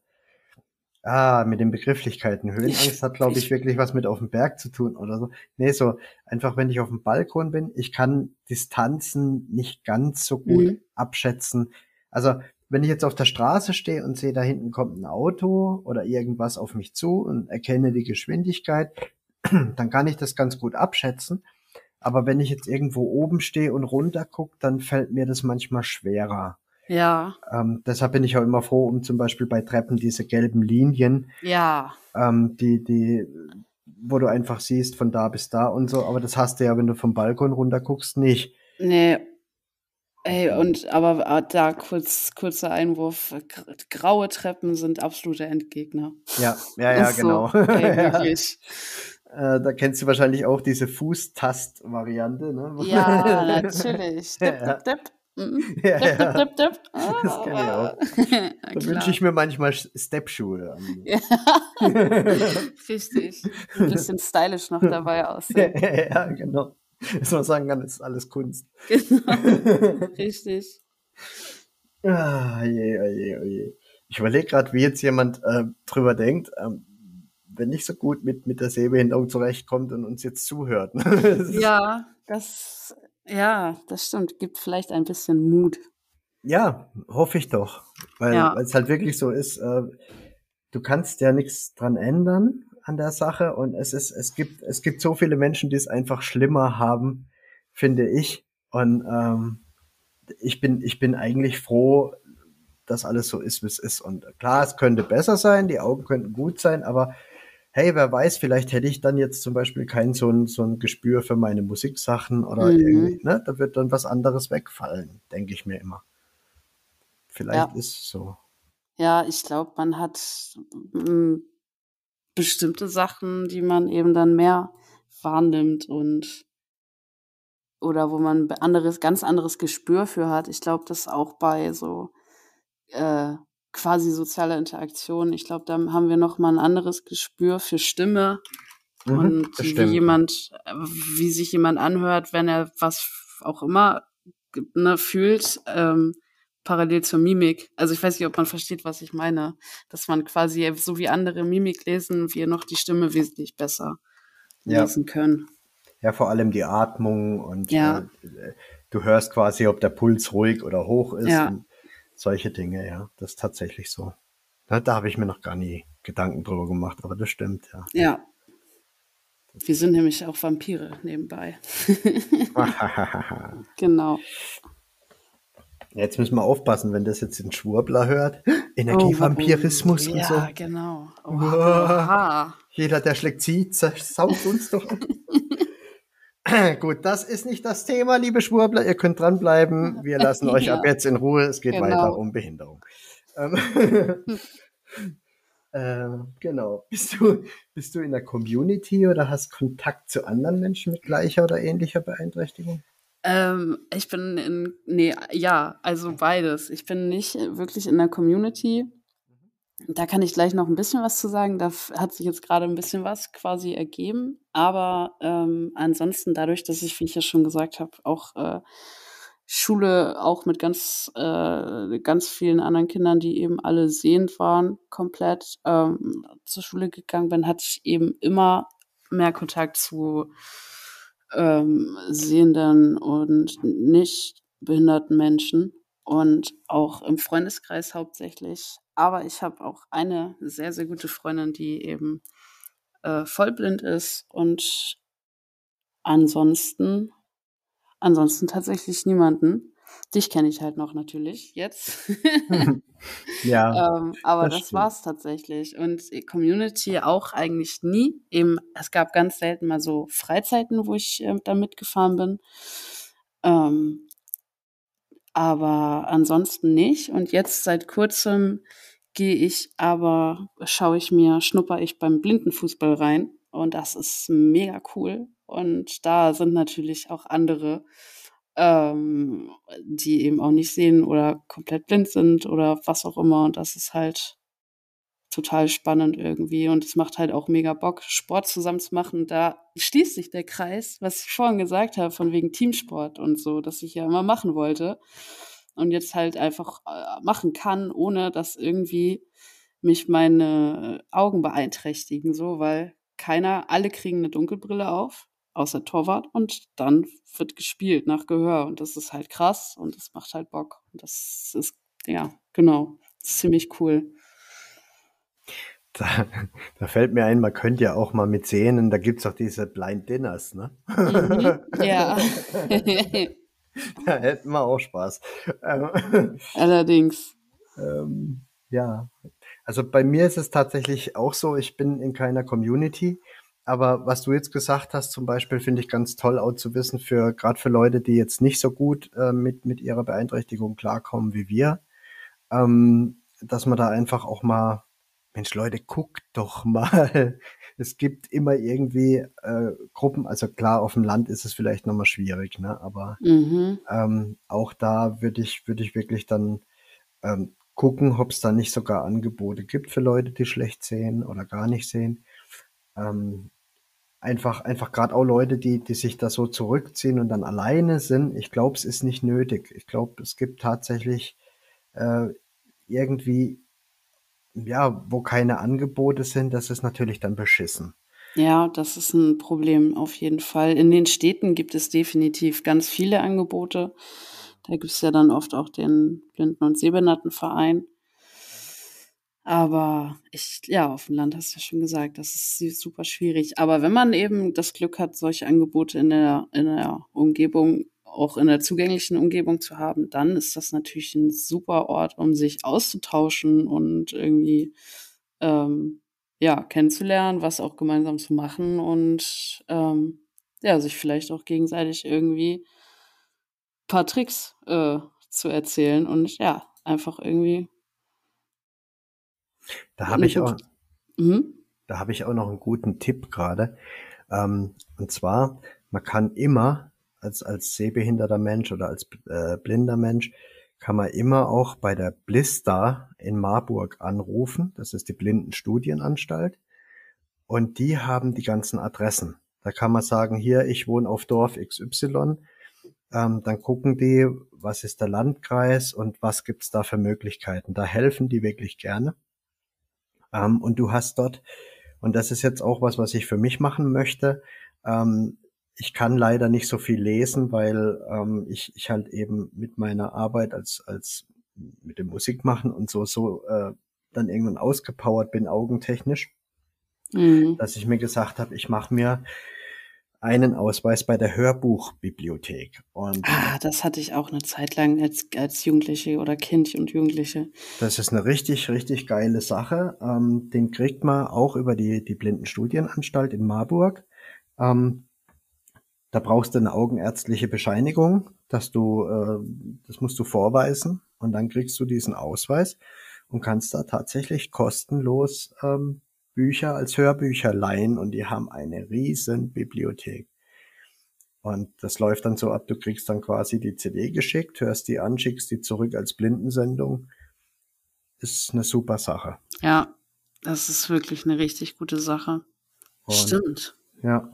äh, ah mit den Begrifflichkeiten. Höhenangst hat, glaube ich, wirklich was mit auf dem Berg zu tun oder so. Nee, so einfach, wenn ich auf dem Balkon bin, ich kann Distanzen nicht ganz so gut mhm. abschätzen. Also wenn ich jetzt auf der Straße stehe und sehe, da hinten kommt ein Auto oder irgendwas auf mich zu und erkenne die Geschwindigkeit, dann kann ich das ganz gut abschätzen. Aber wenn ich jetzt irgendwo oben stehe und runter gucke, dann fällt mir das manchmal schwerer. Ja. Ähm, deshalb bin ich auch immer froh, um zum Beispiel bei Treppen diese gelben Linien, ja. ähm, die, die, wo du einfach siehst von da bis da und so. Aber das hast du ja, wenn du vom Balkon runter guckst, nicht. Nee, Ey, und aber äh, da kurz kurzer Einwurf, graue Treppen sind absolute Endgegner. Ja, ja, ja, so, genau. Ey, wirklich. Äh, da kennst du wahrscheinlich auch diese Fußtast-Variante, ne? Ja, natürlich. Dip, dip, dip. Mhm. Ja, dip, dip, dip, dip. Ah, das kenne ich auch. da wünsche ich mir manchmal Step-Schuhe an. Ja. Richtig. Ein bisschen stylisch noch dabei aussehen. ja, genau. dass man sagen kann, das ist alles Kunst. Genau, richtig. ah, je, oh je, oh je. Ich überlege gerade, wie jetzt jemand äh, drüber denkt, ähm, wenn nicht so gut mit, mit der Sehbehinderung zurechtkommt und uns jetzt zuhört. ja, das, ja, das stimmt. Gibt vielleicht ein bisschen Mut. Ja, hoffe ich doch. Weil ja. es halt wirklich so ist, äh, du kannst ja nichts dran ändern an der Sache und es ist, es gibt, es gibt so viele Menschen, die es einfach schlimmer haben, finde ich. Und ähm, ich bin, ich bin eigentlich froh, dass alles so ist, wie es ist. Und klar, es könnte besser sein, die Augen könnten gut sein, aber hey, wer weiß, vielleicht hätte ich dann jetzt zum Beispiel kein so ein, so ein Gespür für meine Musiksachen oder mhm. irgendwie, ne? Da wird dann was anderes wegfallen, denke ich mir immer. Vielleicht ja. ist es so. Ja, ich glaube, man hat hm, bestimmte Sachen, die man eben dann mehr wahrnimmt und oder wo man anderes, ganz anderes Gespür für hat. Ich glaube, das auch bei so äh, quasi sozialer Interaktion. Ich glaube, da haben wir noch mal ein anderes Gespür für Stimme mhm, und wie jemand, wie sich jemand anhört, wenn er was auch immer ne, fühlt. Ähm, parallel zur Mimik. Also ich weiß nicht, ob man versteht, was ich meine. Dass man quasi, so wie andere Mimik lesen, wir noch die Stimme wesentlich besser ja. lesen können. Ja, vor allem die Atmung und ja. äh, du hörst quasi, ob der Puls ruhig oder hoch ist. Ja. solche Dinge, ja. Das ist tatsächlich so. Da, da habe ich mir noch gar nie Gedanken drüber gemacht, aber das stimmt, ja. Ja. Wir sind nämlich auch Vampire nebenbei. genau. Jetzt müssen wir aufpassen, wenn das jetzt ein Schwurbler hört. Energievampirismus oh, und so. Ja, genau. Oh, Jeder, der schlägt zieht, saugt uns doch. Gut, das ist nicht das Thema, liebe Schwurbler. Ihr könnt dranbleiben. Wir lassen euch ja. ab jetzt in Ruhe. Es geht genau. weiter um Behinderung. Ähm, äh, genau. Bist du, bist du in der Community oder hast Kontakt zu anderen Menschen mit gleicher oder ähnlicher Beeinträchtigung? Ähm, ich bin in, nee, ja, also beides. Ich bin nicht wirklich in der Community. Da kann ich gleich noch ein bisschen was zu sagen. Da hat sich jetzt gerade ein bisschen was quasi ergeben. Aber ähm, ansonsten dadurch, dass ich, wie ich ja schon gesagt habe, auch äh, Schule auch mit ganz, äh, ganz vielen anderen Kindern, die eben alle sehend waren, komplett ähm, zur Schule gegangen bin, hatte ich eben immer mehr Kontakt zu ähm, sehenden und nicht behinderten Menschen und auch im Freundeskreis hauptsächlich. Aber ich habe auch eine sehr, sehr gute Freundin, die eben äh, vollblind ist und ansonsten, ansonsten tatsächlich niemanden. Dich kenne ich halt noch natürlich jetzt. ja. ähm, aber das, das war's tatsächlich. Und Community auch eigentlich nie. Eben, es gab ganz selten mal so Freizeiten, wo ich äh, da mitgefahren bin. Ähm, aber ansonsten nicht. Und jetzt seit kurzem gehe ich aber, schaue ich mir, schnupper ich beim Blindenfußball rein. Und das ist mega cool. Und da sind natürlich auch andere ähm, die eben auch nicht sehen oder komplett blind sind oder was auch immer. Und das ist halt total spannend irgendwie. Und es macht halt auch mega Bock, Sport zusammen zu machen. Da schließt sich der Kreis, was ich vorhin gesagt habe, von wegen Teamsport und so, dass ich ja immer machen wollte. Und jetzt halt einfach äh, machen kann, ohne dass irgendwie mich meine Augen beeinträchtigen, so, weil keiner, alle kriegen eine Dunkelbrille auf außer Torwart und dann wird gespielt nach Gehör und das ist halt krass und das macht halt Bock. Und das ist, ja, genau, ziemlich cool. Da, da, fällt mir ein, man könnte ja auch mal mit Sehnen, da gibt es auch diese Blind Dinners, ne? Mhm, ja. da hätten wir auch Spaß. Ähm, Allerdings. Ähm, ja, also bei mir ist es tatsächlich auch so, ich bin in keiner Community. Aber was du jetzt gesagt hast, zum Beispiel, finde ich ganz toll auch zu wissen, für gerade für Leute, die jetzt nicht so gut äh, mit, mit ihrer Beeinträchtigung klarkommen wie wir, ähm, dass man da einfach auch mal, Mensch, Leute, guckt doch mal. Es gibt immer irgendwie äh, Gruppen, also klar, auf dem Land ist es vielleicht nochmal schwierig, ne? Aber mhm. ähm, auch da würde ich, würde ich wirklich dann ähm, gucken, ob es da nicht sogar Angebote gibt für Leute, die schlecht sehen oder gar nicht sehen. Ähm, einfach, einfach gerade auch Leute, die, die sich da so zurückziehen und dann alleine sind. Ich glaube, es ist nicht nötig. Ich glaube, es gibt tatsächlich äh, irgendwie, ja, wo keine Angebote sind, das ist natürlich dann beschissen. Ja, das ist ein Problem auf jeden Fall. In den Städten gibt es definitiv ganz viele Angebote. Da gibt es ja dann oft auch den Blinden- und Sehbehindertenverein. Aber ich, ja, auf dem Land hast du ja schon gesagt, das ist super schwierig. Aber wenn man eben das Glück hat, solche Angebote in der, in der Umgebung, auch in der zugänglichen Umgebung zu haben, dann ist das natürlich ein super Ort, um sich auszutauschen und irgendwie, ähm, ja, kennenzulernen, was auch gemeinsam zu machen und, ähm, ja, sich vielleicht auch gegenseitig irgendwie paar Tricks äh, zu erzählen und ja, einfach irgendwie da habe ich auch, mhm. da habe ich auch noch einen guten Tipp gerade. Ähm, und zwar, man kann immer als, als sehbehinderter Mensch oder als äh, blinder Mensch, kann man immer auch bei der Blista in Marburg anrufen. Das ist die Blindenstudienanstalt. Und die haben die ganzen Adressen. Da kann man sagen, hier, ich wohne auf Dorf XY. Ähm, dann gucken die, was ist der Landkreis und was gibt's da für Möglichkeiten. Da helfen die wirklich gerne. Ähm, und du hast dort, und das ist jetzt auch was, was ich für mich machen möchte, ähm, ich kann leider nicht so viel lesen, weil ähm, ich, ich halt eben mit meiner Arbeit als, als mit dem Musik machen und so, so äh, dann irgendwann ausgepowert bin, augentechnisch, mhm. dass ich mir gesagt habe, ich mache mir einen Ausweis bei der Hörbuchbibliothek. Und ah, das hatte ich auch eine Zeit lang als, als Jugendliche oder Kind und Jugendliche. Das ist eine richtig, richtig geile Sache. Ähm, den kriegt man auch über die, die Blindenstudienanstalt in Marburg. Ähm, da brauchst du eine augenärztliche Bescheinigung, dass du, äh, das musst du vorweisen und dann kriegst du diesen Ausweis und kannst da tatsächlich kostenlos ähm, Bücher als Hörbücher leihen und die haben eine riesen Bibliothek. Und das läuft dann so ab, du kriegst dann quasi die CD geschickt, hörst die an, schickst die zurück als Blindensendung. Ist eine super Sache. Ja, das ist wirklich eine richtig gute Sache. Und, Stimmt. Ja.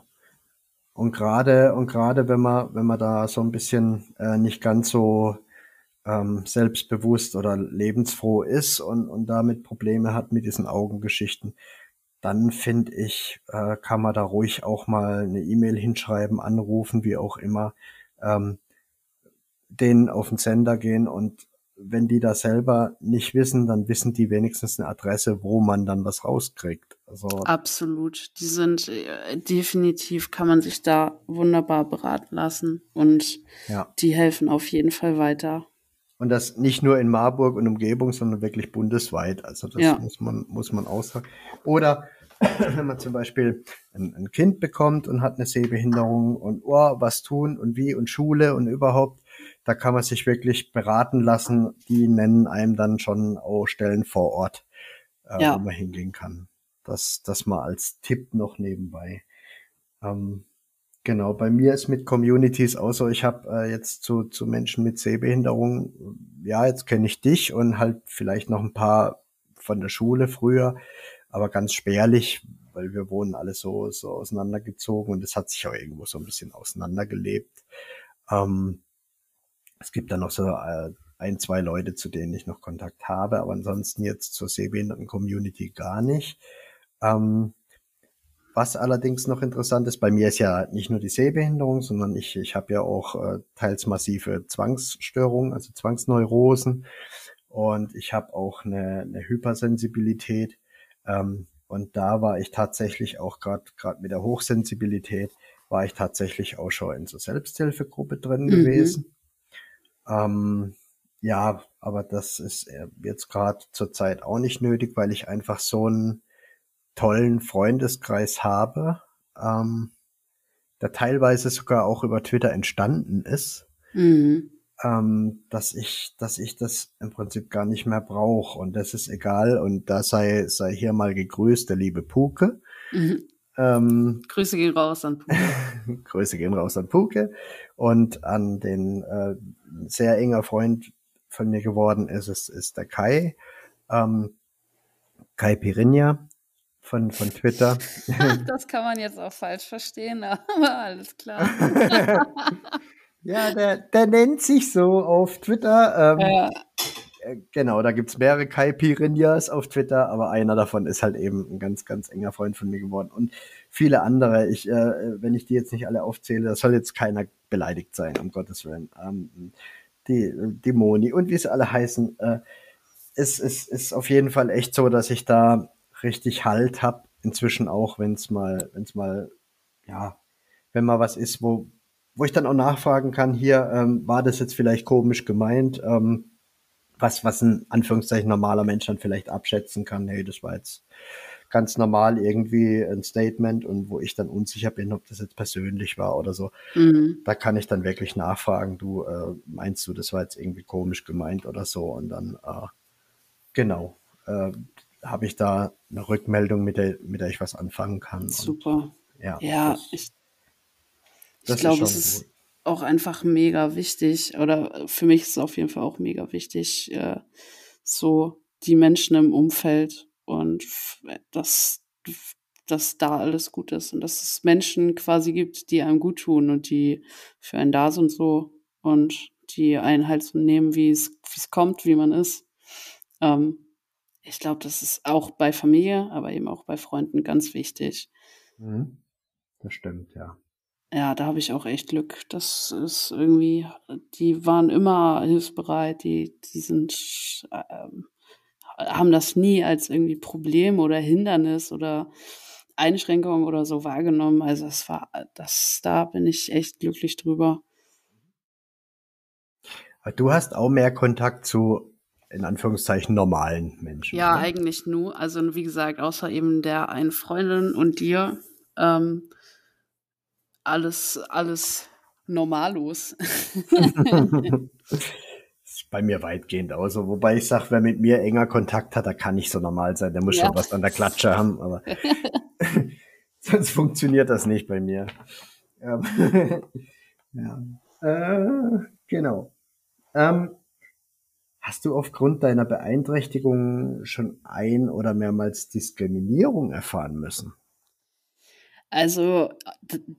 Und gerade, und gerade wenn man, wenn man da so ein bisschen äh, nicht ganz so ähm, selbstbewusst oder lebensfroh ist und, und damit Probleme hat mit diesen Augengeschichten, dann finde ich, äh, kann man da ruhig auch mal eine E-Mail hinschreiben, anrufen, wie auch immer, ähm, denen auf den Sender gehen und wenn die da selber nicht wissen, dann wissen die wenigstens eine Adresse, wo man dann was rauskriegt. Also Absolut. Die sind äh, definitiv, kann man sich da wunderbar beraten lassen und ja. die helfen auf jeden Fall weiter. Und das nicht nur in Marburg und Umgebung, sondern wirklich bundesweit. Also das ja. muss man, muss man aussagen. Oder wenn man zum Beispiel ein, ein, Kind bekommt und hat eine Sehbehinderung und oh, was tun und wie und Schule und überhaupt, da kann man sich wirklich beraten lassen. Die nennen einem dann schon auch Stellen vor Ort, äh, ja. wo man hingehen kann. Das, das mal als Tipp noch nebenbei. Ähm, Genau, bei mir ist mit Communities auch so, ich habe äh, jetzt zu, zu Menschen mit Sehbehinderung, ja, jetzt kenne ich dich und halt vielleicht noch ein paar von der Schule früher, aber ganz spärlich, weil wir wohnen alle so, so auseinandergezogen und es hat sich auch irgendwo so ein bisschen auseinandergelebt. Ähm, es gibt dann noch so äh, ein, zwei Leute, zu denen ich noch Kontakt habe, aber ansonsten jetzt zur Sehbehinderten-Community gar nicht. Ähm, was allerdings noch interessant ist, bei mir ist ja nicht nur die Sehbehinderung, sondern ich, ich habe ja auch äh, teils massive Zwangsstörungen, also Zwangsneurosen. Und ich habe auch eine, eine Hypersensibilität. Ähm, und da war ich tatsächlich auch gerade gerade mit der Hochsensibilität, war ich tatsächlich auch schon in so Selbsthilfegruppe drin mhm. gewesen. Ähm, ja, aber das ist äh, jetzt gerade zurzeit auch nicht nötig, weil ich einfach so ein tollen Freundeskreis habe, ähm, der teilweise sogar auch über Twitter entstanden ist, mhm. ähm, dass ich, dass ich das im Prinzip gar nicht mehr brauche und das ist egal und da sei, sei hier mal gegrüßt, der liebe Puke. Mhm. Ähm, Grüße gehen raus an Puke. Grüße gehen raus an Puke und an den äh, sehr enger Freund von mir geworden ist, ist, ist der Kai. Ähm, Kai Pirinha, von, von Twitter. Das kann man jetzt auch falsch verstehen, aber alles klar. ja, der, der nennt sich so auf Twitter. Ähm, ja. Äh, genau, da gibt es mehrere Kai Pirinhas auf Twitter, aber einer davon ist halt eben ein ganz, ganz enger Freund von mir geworden. Und viele andere, ich, äh, wenn ich die jetzt nicht alle aufzähle, da soll jetzt keiner beleidigt sein, um Gottes Willen. Ähm, die, die Moni und wie sie alle heißen, äh, es, es ist auf jeden Fall echt so, dass ich da richtig Halt habe. Inzwischen auch, wenn es mal, wenn es mal, ja, wenn mal was ist, wo, wo ich dann auch nachfragen kann, hier, ähm, war das jetzt vielleicht komisch gemeint, ähm, was, was ein Anführungszeichen normaler Mensch dann vielleicht abschätzen kann, hey, das war jetzt ganz normal irgendwie ein Statement und wo ich dann unsicher bin, ob das jetzt persönlich war oder so. Mhm. Da kann ich dann wirklich nachfragen, du äh, meinst du, das war jetzt irgendwie komisch gemeint oder so und dann äh, genau äh, habe ich da eine Rückmeldung, mit der, mit der ich was anfangen kann. Super. Und, ja, ja das, ich, ich glaube, es ist auch einfach mega wichtig oder für mich ist es auf jeden Fall auch mega wichtig, äh, so die Menschen im Umfeld und dass, dass da alles gut ist und dass es Menschen quasi gibt, die einem gut tun und die für einen da sind so und die einen halt so nehmen, wie es, wie es kommt, wie man ist. Ähm, ich glaube, das ist auch bei Familie, aber eben auch bei Freunden ganz wichtig. Mhm. Das stimmt, ja. Ja, da habe ich auch echt Glück. Das ist irgendwie, die waren immer hilfsbereit, die, die sind ähm, haben das nie als irgendwie Problem oder Hindernis oder Einschränkung oder so wahrgenommen. Also es war, das, da bin ich echt glücklich drüber. Du hast auch mehr Kontakt zu in Anführungszeichen normalen Menschen. Ja, oder? eigentlich nur. Also wie gesagt, außer eben der einen Freundin und dir, ähm, alles, alles normallos. bei mir weitgehend aus. Wobei ich sage, wer mit mir enger Kontakt hat, der kann nicht so normal sein. Der muss ja. schon was an der Klatsche haben, aber sonst funktioniert das nicht bei mir. ja. Äh, genau. Ähm, hast du aufgrund deiner Beeinträchtigung schon ein oder mehrmals Diskriminierung erfahren müssen? Also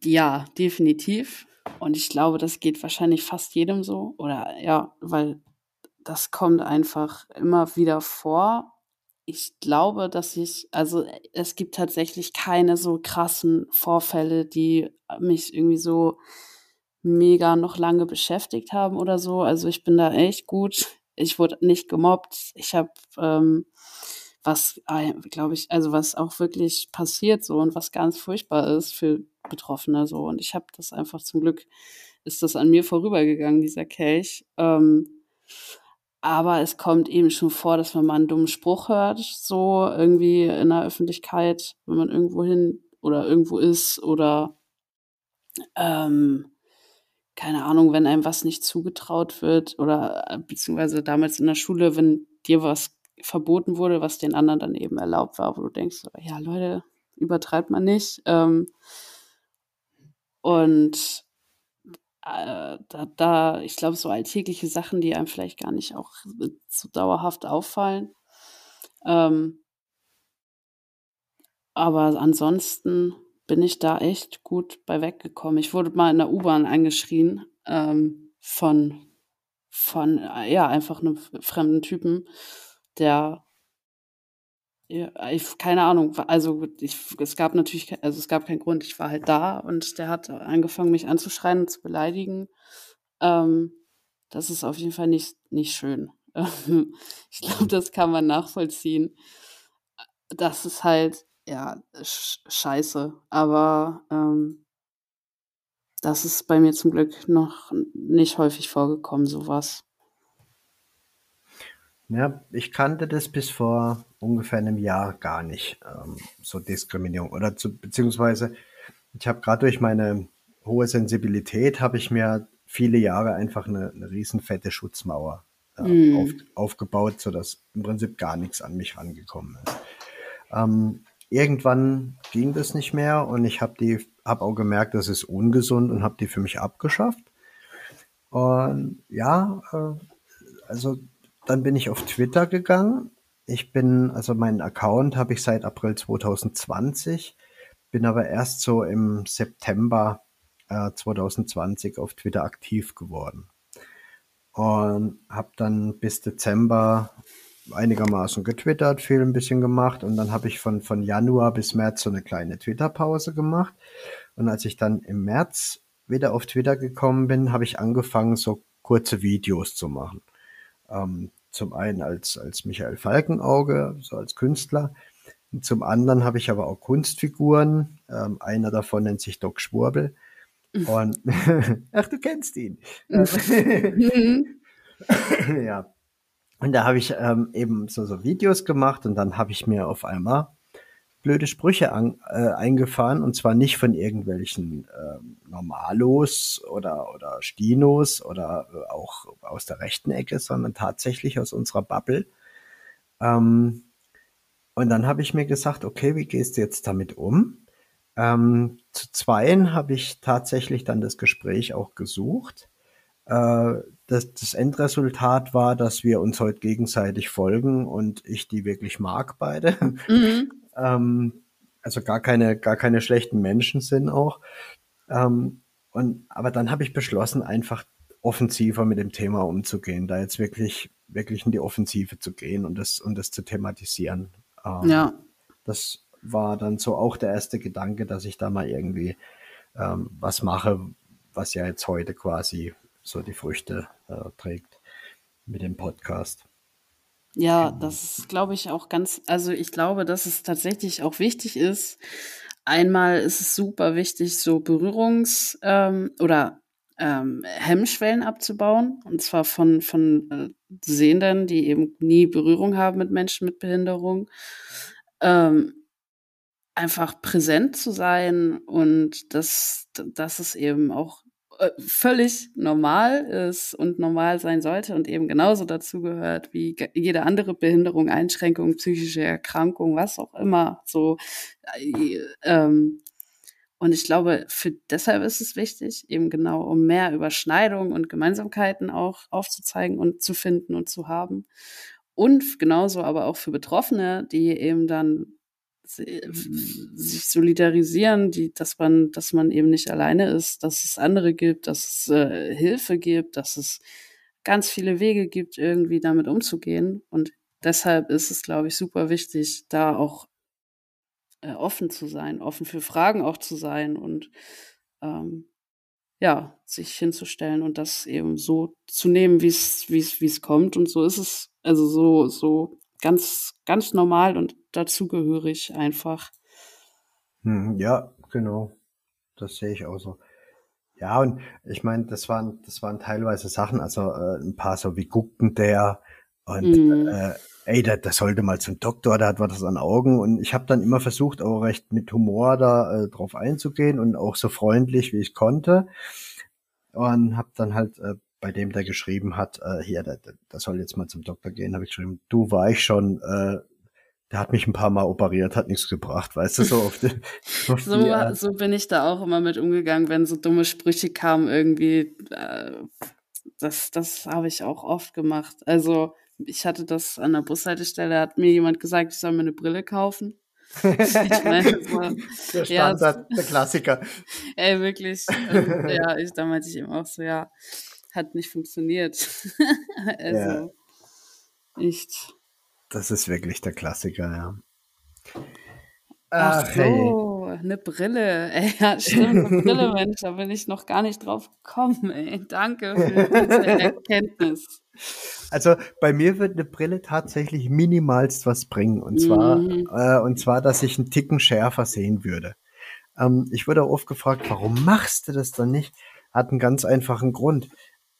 ja, definitiv. Und ich glaube, das geht wahrscheinlich fast jedem so. Oder ja, weil das kommt einfach immer wieder vor. Ich glaube, dass ich, also es gibt tatsächlich keine so krassen Vorfälle, die mich irgendwie so mega noch lange beschäftigt haben oder so. Also ich bin da echt gut. Ich wurde nicht gemobbt. Ich habe ähm, was, glaube ich, also was auch wirklich passiert so und was ganz furchtbar ist für Betroffene so. Und ich habe das einfach zum Glück ist das an mir vorübergegangen, dieser Kelch. Ähm, aber es kommt eben schon vor, dass man mal einen dummen Spruch hört, so irgendwie in der Öffentlichkeit, wenn man irgendwo hin oder irgendwo ist oder ähm, keine Ahnung, wenn einem was nicht zugetraut wird oder äh, beziehungsweise damals in der Schule, wenn dir was verboten wurde, was den anderen dann eben erlaubt war, wo du denkst, ja Leute, übertreibt man nicht. Ähm, und äh, da, da, ich glaube, so alltägliche Sachen, die einem vielleicht gar nicht auch so dauerhaft auffallen. Ähm, aber ansonsten bin ich da echt gut bei weggekommen. Ich wurde mal in der U-Bahn angeschrien ähm, von, von, äh, ja, einfach einem fremden Typen, der ja, ich, keine Ahnung. Also ich, es gab natürlich, also es gab keinen Grund. Ich war halt da und der hat angefangen, mich anzuschreien und zu beleidigen. Ähm, das ist auf jeden Fall nicht, nicht schön. ich glaube, das kann man nachvollziehen. Das ist halt, ja, sch scheiße. Aber ähm, das ist bei mir zum Glück noch nicht häufig vorgekommen, sowas. Ja, ich kannte das bis vor ungefähr einem Jahr gar nicht, ähm, so Diskriminierung. Oder zu, beziehungsweise, ich habe gerade durch meine hohe Sensibilität, habe ich mir viele Jahre einfach eine, eine riesen fette Schutzmauer äh, mm. auf, aufgebaut, sodass im Prinzip gar nichts an mich rangekommen ist. Ähm, irgendwann ging das nicht mehr und ich habe die, habe auch gemerkt, das ist ungesund und habe die für mich abgeschafft. Und ja, äh, also dann bin ich auf Twitter gegangen. Ich bin, also meinen Account habe ich seit April 2020, bin aber erst so im September äh, 2020 auf Twitter aktiv geworden. Und habe dann bis Dezember einigermaßen getwittert, viel ein bisschen gemacht und dann habe ich von, von Januar bis März so eine kleine Twitter-Pause gemacht. Und als ich dann im März wieder auf Twitter gekommen bin, habe ich angefangen, so kurze Videos zu machen. Ähm, zum einen als, als Michael Falkenauge, so als Künstler. Und zum anderen habe ich aber auch Kunstfiguren. Ähm, einer davon nennt sich Doc Schwurbel. Und ach, du kennst ihn. Mhm. ja. Und da habe ich ähm, eben so, so Videos gemacht und dann habe ich mir auf einmal blöde Sprüche an, äh, eingefahren und zwar nicht von irgendwelchen äh, Normalos oder, oder Stinos oder äh, auch aus der rechten Ecke, sondern tatsächlich aus unserer Bubble. Ähm, und dann habe ich mir gesagt, okay, wie gehst du jetzt damit um? Ähm, zu zweien habe ich tatsächlich dann das Gespräch auch gesucht. Äh, das, das Endresultat war, dass wir uns heute gegenseitig folgen und ich die wirklich mag beide. Mhm. ähm, also gar keine, gar keine schlechten Menschen sind auch. Ähm, und, aber dann habe ich beschlossen, einfach offensiver mit dem Thema umzugehen, da jetzt wirklich, wirklich in die Offensive zu gehen und das, und das zu thematisieren. Ähm, ja. Das war dann so auch der erste Gedanke, dass ich da mal irgendwie ähm, was mache, was ja jetzt heute quasi so die Früchte äh, trägt mit dem Podcast. Ja, das ist, glaube ich, auch ganz, also ich glaube, dass es tatsächlich auch wichtig ist. Einmal ist es super wichtig, so Berührungs- ähm, oder ähm, Hemmschwellen abzubauen. Und zwar von, von äh, Sehenden, die eben nie Berührung haben mit Menschen mit Behinderung. Ähm, einfach präsent zu sein und dass, dass es eben auch völlig normal ist und normal sein sollte und eben genauso dazu gehört wie jede andere Behinderung, Einschränkung, psychische Erkrankung, was auch immer. So äh, ähm, und ich glaube, für deshalb ist es wichtig, eben genau, um mehr Überschneidungen und Gemeinsamkeiten auch aufzuzeigen und zu finden und zu haben. Und genauso aber auch für Betroffene, die eben dann sich solidarisieren, die, dass man, dass man eben nicht alleine ist, dass es andere gibt, dass es äh, Hilfe gibt, dass es ganz viele Wege gibt, irgendwie damit umzugehen. Und deshalb ist es, glaube ich, super wichtig, da auch äh, offen zu sein, offen für Fragen auch zu sein und ähm, ja, sich hinzustellen und das eben so zu nehmen, wie es, wie es, wie es kommt. Und so ist es, also so, so ganz, ganz normal und dazugehörig einfach. Hm, ja, genau. Das sehe ich auch so. Ja, und ich meine, das waren, das waren teilweise Sachen, also äh, ein paar so wie guckten der und mhm. äh, ey, der, der sollte mal zum Doktor, der hat was an Augen. Und ich habe dann immer versucht, auch recht mit Humor da äh, drauf einzugehen und auch so freundlich, wie ich konnte. Und habe dann halt äh, bei dem, der geschrieben hat, äh, hier, der, der soll jetzt mal zum Doktor gehen, habe ich geschrieben, du war ich schon, äh, der hat mich ein paar Mal operiert, hat nichts gebracht, weißt du, so auf die, auf so, die, so bin ich da auch immer mit umgegangen, wenn so dumme Sprüche kamen irgendwie. Äh, das das habe ich auch oft gemacht. Also ich hatte das an der Bushaltestelle, hat mir jemand gesagt, ich soll mir eine Brille kaufen. meine, war, der Standard, ja, der Klassiker. Ey, wirklich. Und, ja, ich, da meinte ich eben auch so, ja, hat nicht funktioniert. also, ja. nicht. Das ist wirklich der Klassiker, ja. Ach, Ach so, hey. eine Brille. Ey, ja, stimmt, eine Brille, Mensch, da bin ich noch gar nicht drauf gekommen, ey. Danke für diese Erkenntnis. Also bei mir wird eine Brille tatsächlich minimalst was bringen. Und zwar, mhm. äh, und zwar, dass ich einen Ticken schärfer sehen würde. Ähm, ich wurde auch oft gefragt, warum machst du das dann nicht? Hat einen ganz einfachen Grund.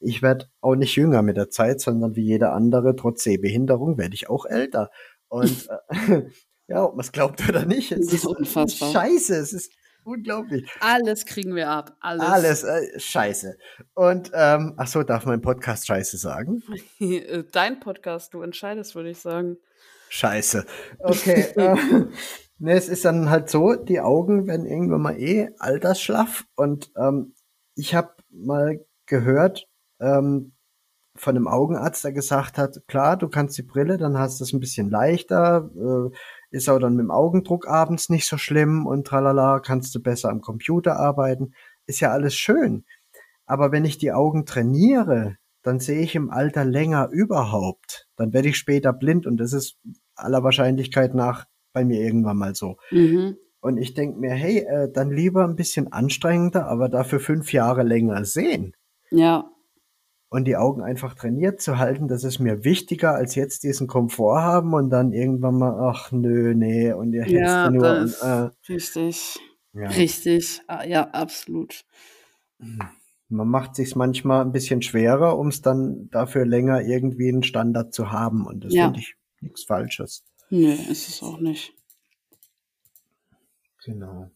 Ich werde auch nicht jünger mit der Zeit, sondern wie jeder andere, trotz Sehbehinderung, werde ich auch älter. Und äh, ja, ob man es glaubt oder nicht, es ist, ist unfassbar. Scheiße, es ist Unglaublich. Alles kriegen wir ab. Alles. Alles, äh, scheiße. Und, ähm, ach so, darf mein Podcast scheiße sagen? Dein Podcast, du entscheidest, würde ich sagen. Scheiße. Okay. äh, ne, es ist dann halt so, die Augen werden irgendwann mal eh altersschlaff. Und ähm, ich habe mal gehört ähm, von einem Augenarzt, der gesagt hat, klar, du kannst die Brille, dann hast du es ein bisschen leichter. Äh, ist auch dann mit dem Augendruck abends nicht so schlimm und tralala, kannst du besser am Computer arbeiten. Ist ja alles schön. Aber wenn ich die Augen trainiere, dann sehe ich im Alter länger überhaupt. Dann werde ich später blind und das ist aller Wahrscheinlichkeit nach bei mir irgendwann mal so. Mhm. Und ich denke mir, hey, äh, dann lieber ein bisschen anstrengender, aber dafür fünf Jahre länger sehen. Ja. Und die Augen einfach trainiert zu halten, das ist mir wichtiger, als jetzt diesen Komfort haben und dann irgendwann mal, ach nö, nee, und ihr hättest Ja, nur. Und, das äh, richtig. ja. Richtig. Ah, Ja, absolut. Man macht sich manchmal ein bisschen schwerer, um es dann dafür länger irgendwie einen Standard zu haben. Und das Ja. finde ich nichts Falsches. Nö, ist es auch nicht. Genau.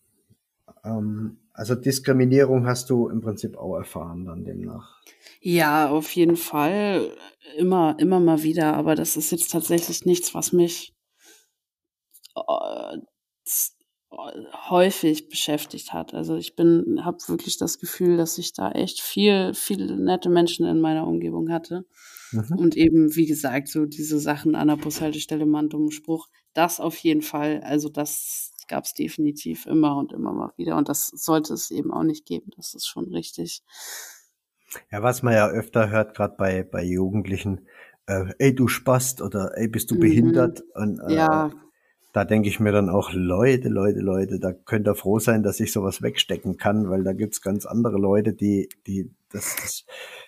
Ähm, also Diskriminierung hast du im Prinzip auch erfahren dann demnach. Ja, auf jeden Fall. Immer, immer mal wieder. Aber das ist jetzt tatsächlich nichts, was mich äh, äh, häufig beschäftigt hat. Also ich bin, habe wirklich das Gefühl, dass ich da echt viel, viele nette Menschen in meiner Umgebung hatte. Mhm. Und eben, wie gesagt, so diese Sachen an der Bushaltestelle, mal einen dummen Spruch, das auf jeden Fall, also das gab es definitiv immer und immer mal wieder. Und das sollte es eben auch nicht geben. Das ist schon richtig. Ja, was man ja öfter hört, gerade bei, bei Jugendlichen, äh, ey, du Spast oder ey, bist du Mhm. behindert? Und äh, Ja, da denke ich mir dann auch, Leute, Leute, Leute, da könnt ihr froh sein, dass ich sowas wegstecken kann, weil da gibt's ganz andere Leute, die, die, das, das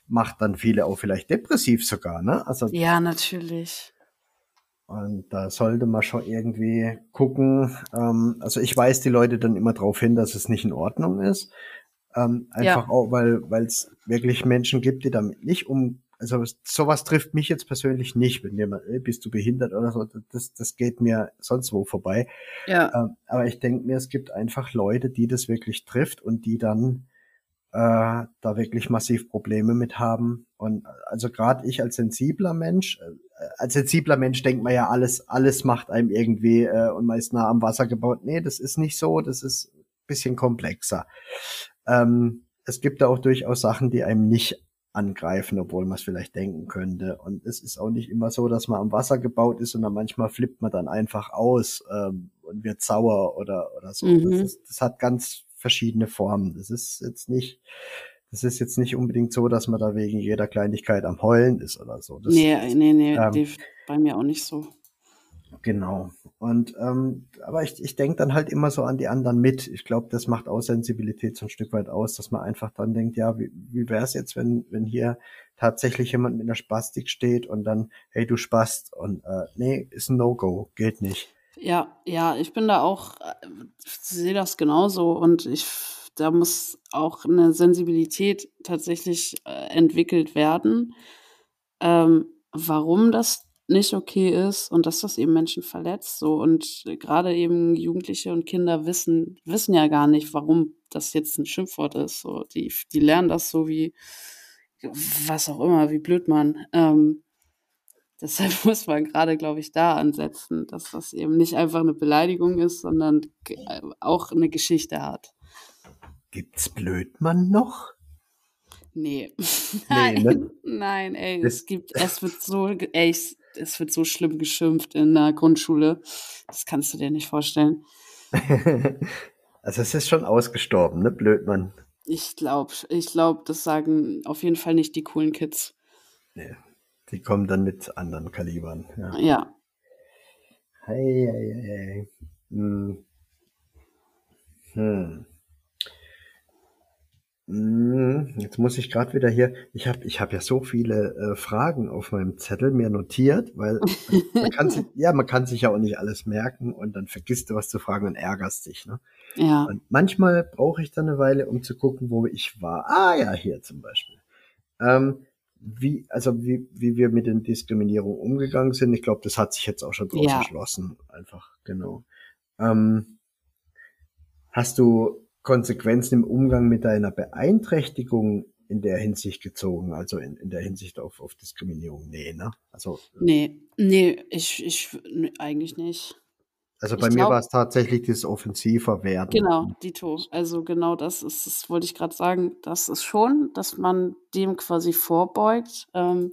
macht dann viele auch vielleicht depressiv sogar, ne? Also ja, natürlich. Und da sollte man schon irgendwie gucken. Ähm, also ich weise die Leute dann immer darauf hin, dass es nicht in Ordnung ist. Ähm, einfach Ja. auch, weil weil es wirklich Menschen gibt, die damit nicht um. Also sowas trifft mich jetzt persönlich nicht, wenn jemand, ey, bist du behindert oder so, das, das geht mir sonst wo vorbei. Ja, Ähm, aber ich denke mir, es gibt einfach Leute, die das wirklich trifft und die dann äh, da wirklich massiv Probleme mit haben. Und also gerade ich als sensibler Mensch, äh, als sensibler Mensch denkt man ja, alles, alles macht einem irgendwie äh, und man ist nah am Wasser gebaut. Nee, das ist nicht so, das ist ein bisschen komplexer. Ähm, es gibt da auch durchaus Sachen, die einem nicht angreifen, obwohl man es vielleicht denken könnte. Und es ist auch nicht immer so, dass man am Wasser gebaut ist, sondern manchmal flippt man dann einfach aus ähm, und wird sauer oder, oder so. Mhm. Das, ist, das hat ganz verschiedene Formen. Das ist jetzt nicht, das ist jetzt nicht unbedingt so, dass man da wegen jeder Kleinigkeit am Heulen ist oder so. Das, nee, nee, nee, ähm, bei mir auch nicht so. Genau. Und ähm, aber ich, ich denke dann halt immer so an die anderen mit. Ich glaube, das macht auch Sensibilität so ein Stück weit aus, dass man einfach dann denkt, ja, wie, wie wäre es jetzt, wenn, wenn hier tatsächlich jemand mit einer Spastik steht und dann, hey, du Spast und äh, nee, ist ein No-Go, geht nicht. Ja, ja, ich bin da auch, äh, sehe das genauso und ich, da muss auch eine Sensibilität tatsächlich äh, entwickelt werden, ähm, warum das nicht okay ist und dass das eben Menschen verletzt. So und gerade eben Jugendliche und Kinder wissen wissen ja gar nicht, warum das jetzt ein Schimpfwort ist. So die die lernen das so wie was auch immer, wie blöd man. Ähm, Deshalb muss man gerade, glaube ich, da ansetzen, dass das eben nicht einfach eine Beleidigung ist, sondern äh, auch eine Geschichte hat. Gibt's Blödmann noch? Nee. Nee, Nein, ne? nein, ey, Das- es gibt, es wird so, ey, es, es wird so schlimm geschimpft in der Grundschule. Das kannst du dir nicht vorstellen. also es ist schon ausgestorben, ne, Blödmann. Ich glaube, ich glaube, das sagen auf jeden Fall nicht die coolen Kids. Nee. Die kommen dann mit anderen Kalibern. Ja. Ja. Hey, hey, hey. Hm. Hm. Hm, Jetzt muss ich gerade wieder hier. Ich habe ich hab ja so viele äh, Fragen auf meinem Zettel mir notiert, weil man kann sich, ja, man kann sich ja auch nicht alles merken und dann vergisst du was zu fragen und ärgerst dich. Ne? Ja. Und manchmal brauche ich dann eine Weile, um zu gucken, wo ich war. Ah ja, hier zum Beispiel. Ähm, wie, also wie, wie wir mit den Diskriminierungen umgegangen sind. Ich glaube, das hat sich jetzt auch schon draus Ja. erschlossen. Einfach, genau. Ähm, hast du Konsequenzen im Umgang mit deiner Beeinträchtigung in der Hinsicht gezogen? Also in, in der Hinsicht auf, auf Diskriminierung? Nee, ne? Also, Nee, nee, ich, ich, nee, eigentlich nicht. also Ich bei mir glaub- war es tatsächlich das offensiver werden. Genau, Dito. Also genau das ist, das wollte ich gerade sagen. Das ist schon, dass man dem quasi vorbeugt. Ähm,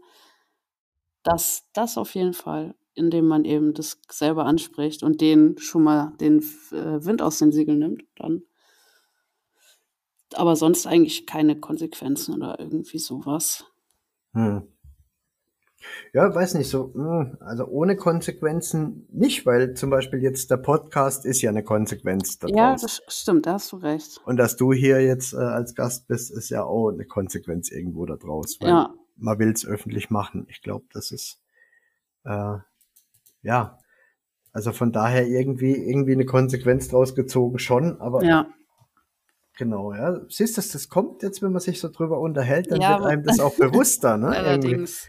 das, das auf jeden Fall, indem man eben das selber anspricht und den schon mal den äh, Wind aus den Segeln nimmt. Dann. Aber sonst eigentlich keine Konsequenzen oder irgendwie sowas. Hm. Ja, weiß nicht, so, hm, also ohne Konsequenzen nicht, weil zum Beispiel jetzt der Podcast ist ja eine Konsequenz daraus. Ja, das stimmt, da hast du recht. Und dass du hier jetzt äh, als Gast bist, ist ja auch eine Konsequenz irgendwo daraus. Weil Ja, man will es öffentlich machen. Ich glaube, das ist äh, ja, also von daher irgendwie irgendwie eine Konsequenz draus gezogen schon, aber Ja. Genau, ja. Siehst du, das kommt jetzt, wenn man sich so drüber unterhält, dann Ja, wird einem das auch bewusster, ne? Irgendwie. allerdings.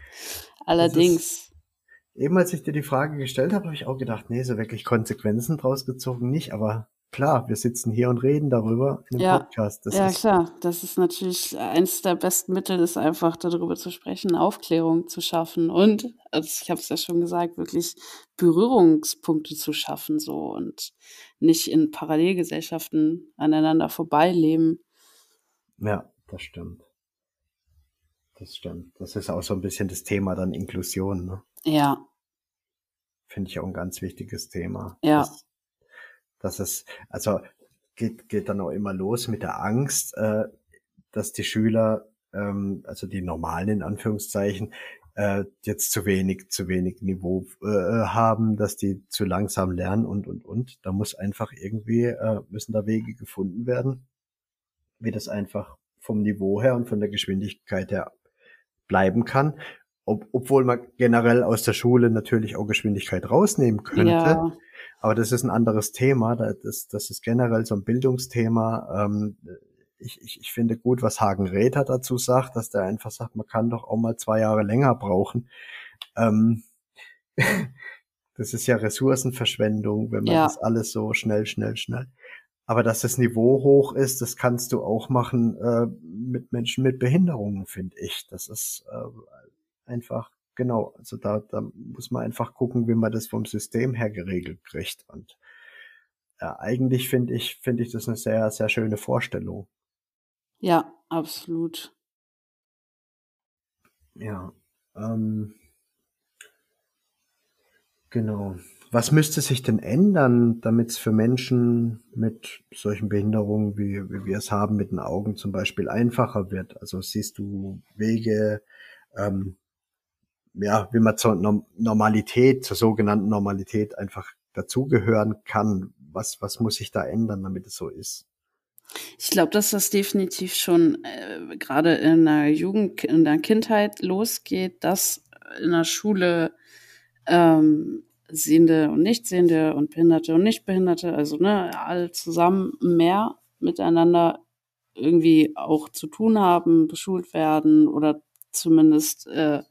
Allerdings. Eben als ich dir die Frage gestellt habe, habe ich auch gedacht, nee, so wirklich Konsequenzen draus gezogen nicht, aber klar, wir sitzen hier und reden darüber in einem Ja, Podcast. Das ja ist klar. Das ist natürlich eins der besten Mittel, ist einfach darüber zu sprechen, Aufklärung zu schaffen und, also ich habe es ja schon gesagt, wirklich Berührungspunkte zu schaffen so und nicht in Parallelgesellschaften aneinander vorbeileben. ja, das stimmt. Das stimmt. Das ist auch so ein bisschen das Thema dann Inklusion, ne? Ja, Finde ich auch ein ganz wichtiges Thema. ja, Das, das ist, also geht, geht dann auch immer los mit der Angst, äh, dass die Schüler, ähm, also die normalen in Anführungszeichen, äh, jetzt zu wenig, zu wenig Niveau äh, haben, dass die zu langsam lernen und und und. Da muss einfach irgendwie, äh, müssen da Wege gefunden werden, wie das einfach vom Niveau her und von der Geschwindigkeit her bleiben kann. Ob, obwohl man generell aus der Schule natürlich auch Geschwindigkeit rausnehmen könnte. ja, Aber das ist ein anderes Thema. Das, das ist generell so ein Bildungsthema. Ähm, ich, ich, ich finde gut, was Hagen Räther dazu sagt, dass der einfach sagt, man kann doch auch mal zwei Jahre länger brauchen. Ähm, das ist ja Ressourcenverschwendung, wenn man ja, das alles so schnell, schnell, schnell. Aber dass das Niveau hoch ist, das kannst du auch machen äh, mit Menschen mit Behinderungen, finde ich. Das ist äh, einfach, genau, also da, da muss man einfach gucken, wie man das vom System her geregelt kriegt. Und ja, eigentlich finde ich, finde ich das eine sehr, sehr schöne Vorstellung. ja, absolut. Ja, ähm, genau. Was müsste sich denn ändern, damit es für Menschen mit solchen Behinderungen, wie, wie wir es haben, mit den Augen zum Beispiel einfacher wird? Also siehst du Wege, ähm, ja, wie man zur Norm Normalität, zur sogenannten Normalität einfach dazugehören kann? Was, was muss sich da ändern, damit es so ist? Ich glaube, dass das definitiv schon äh, gerade in der Jugend, in der Kindheit losgeht, dass in der Schule ähm, Sehende und Nichtsehende und Behinderte und Nichtbehinderte, also ne, alle zusammen mehr miteinander irgendwie auch zu tun haben, beschult werden oder zumindest äh,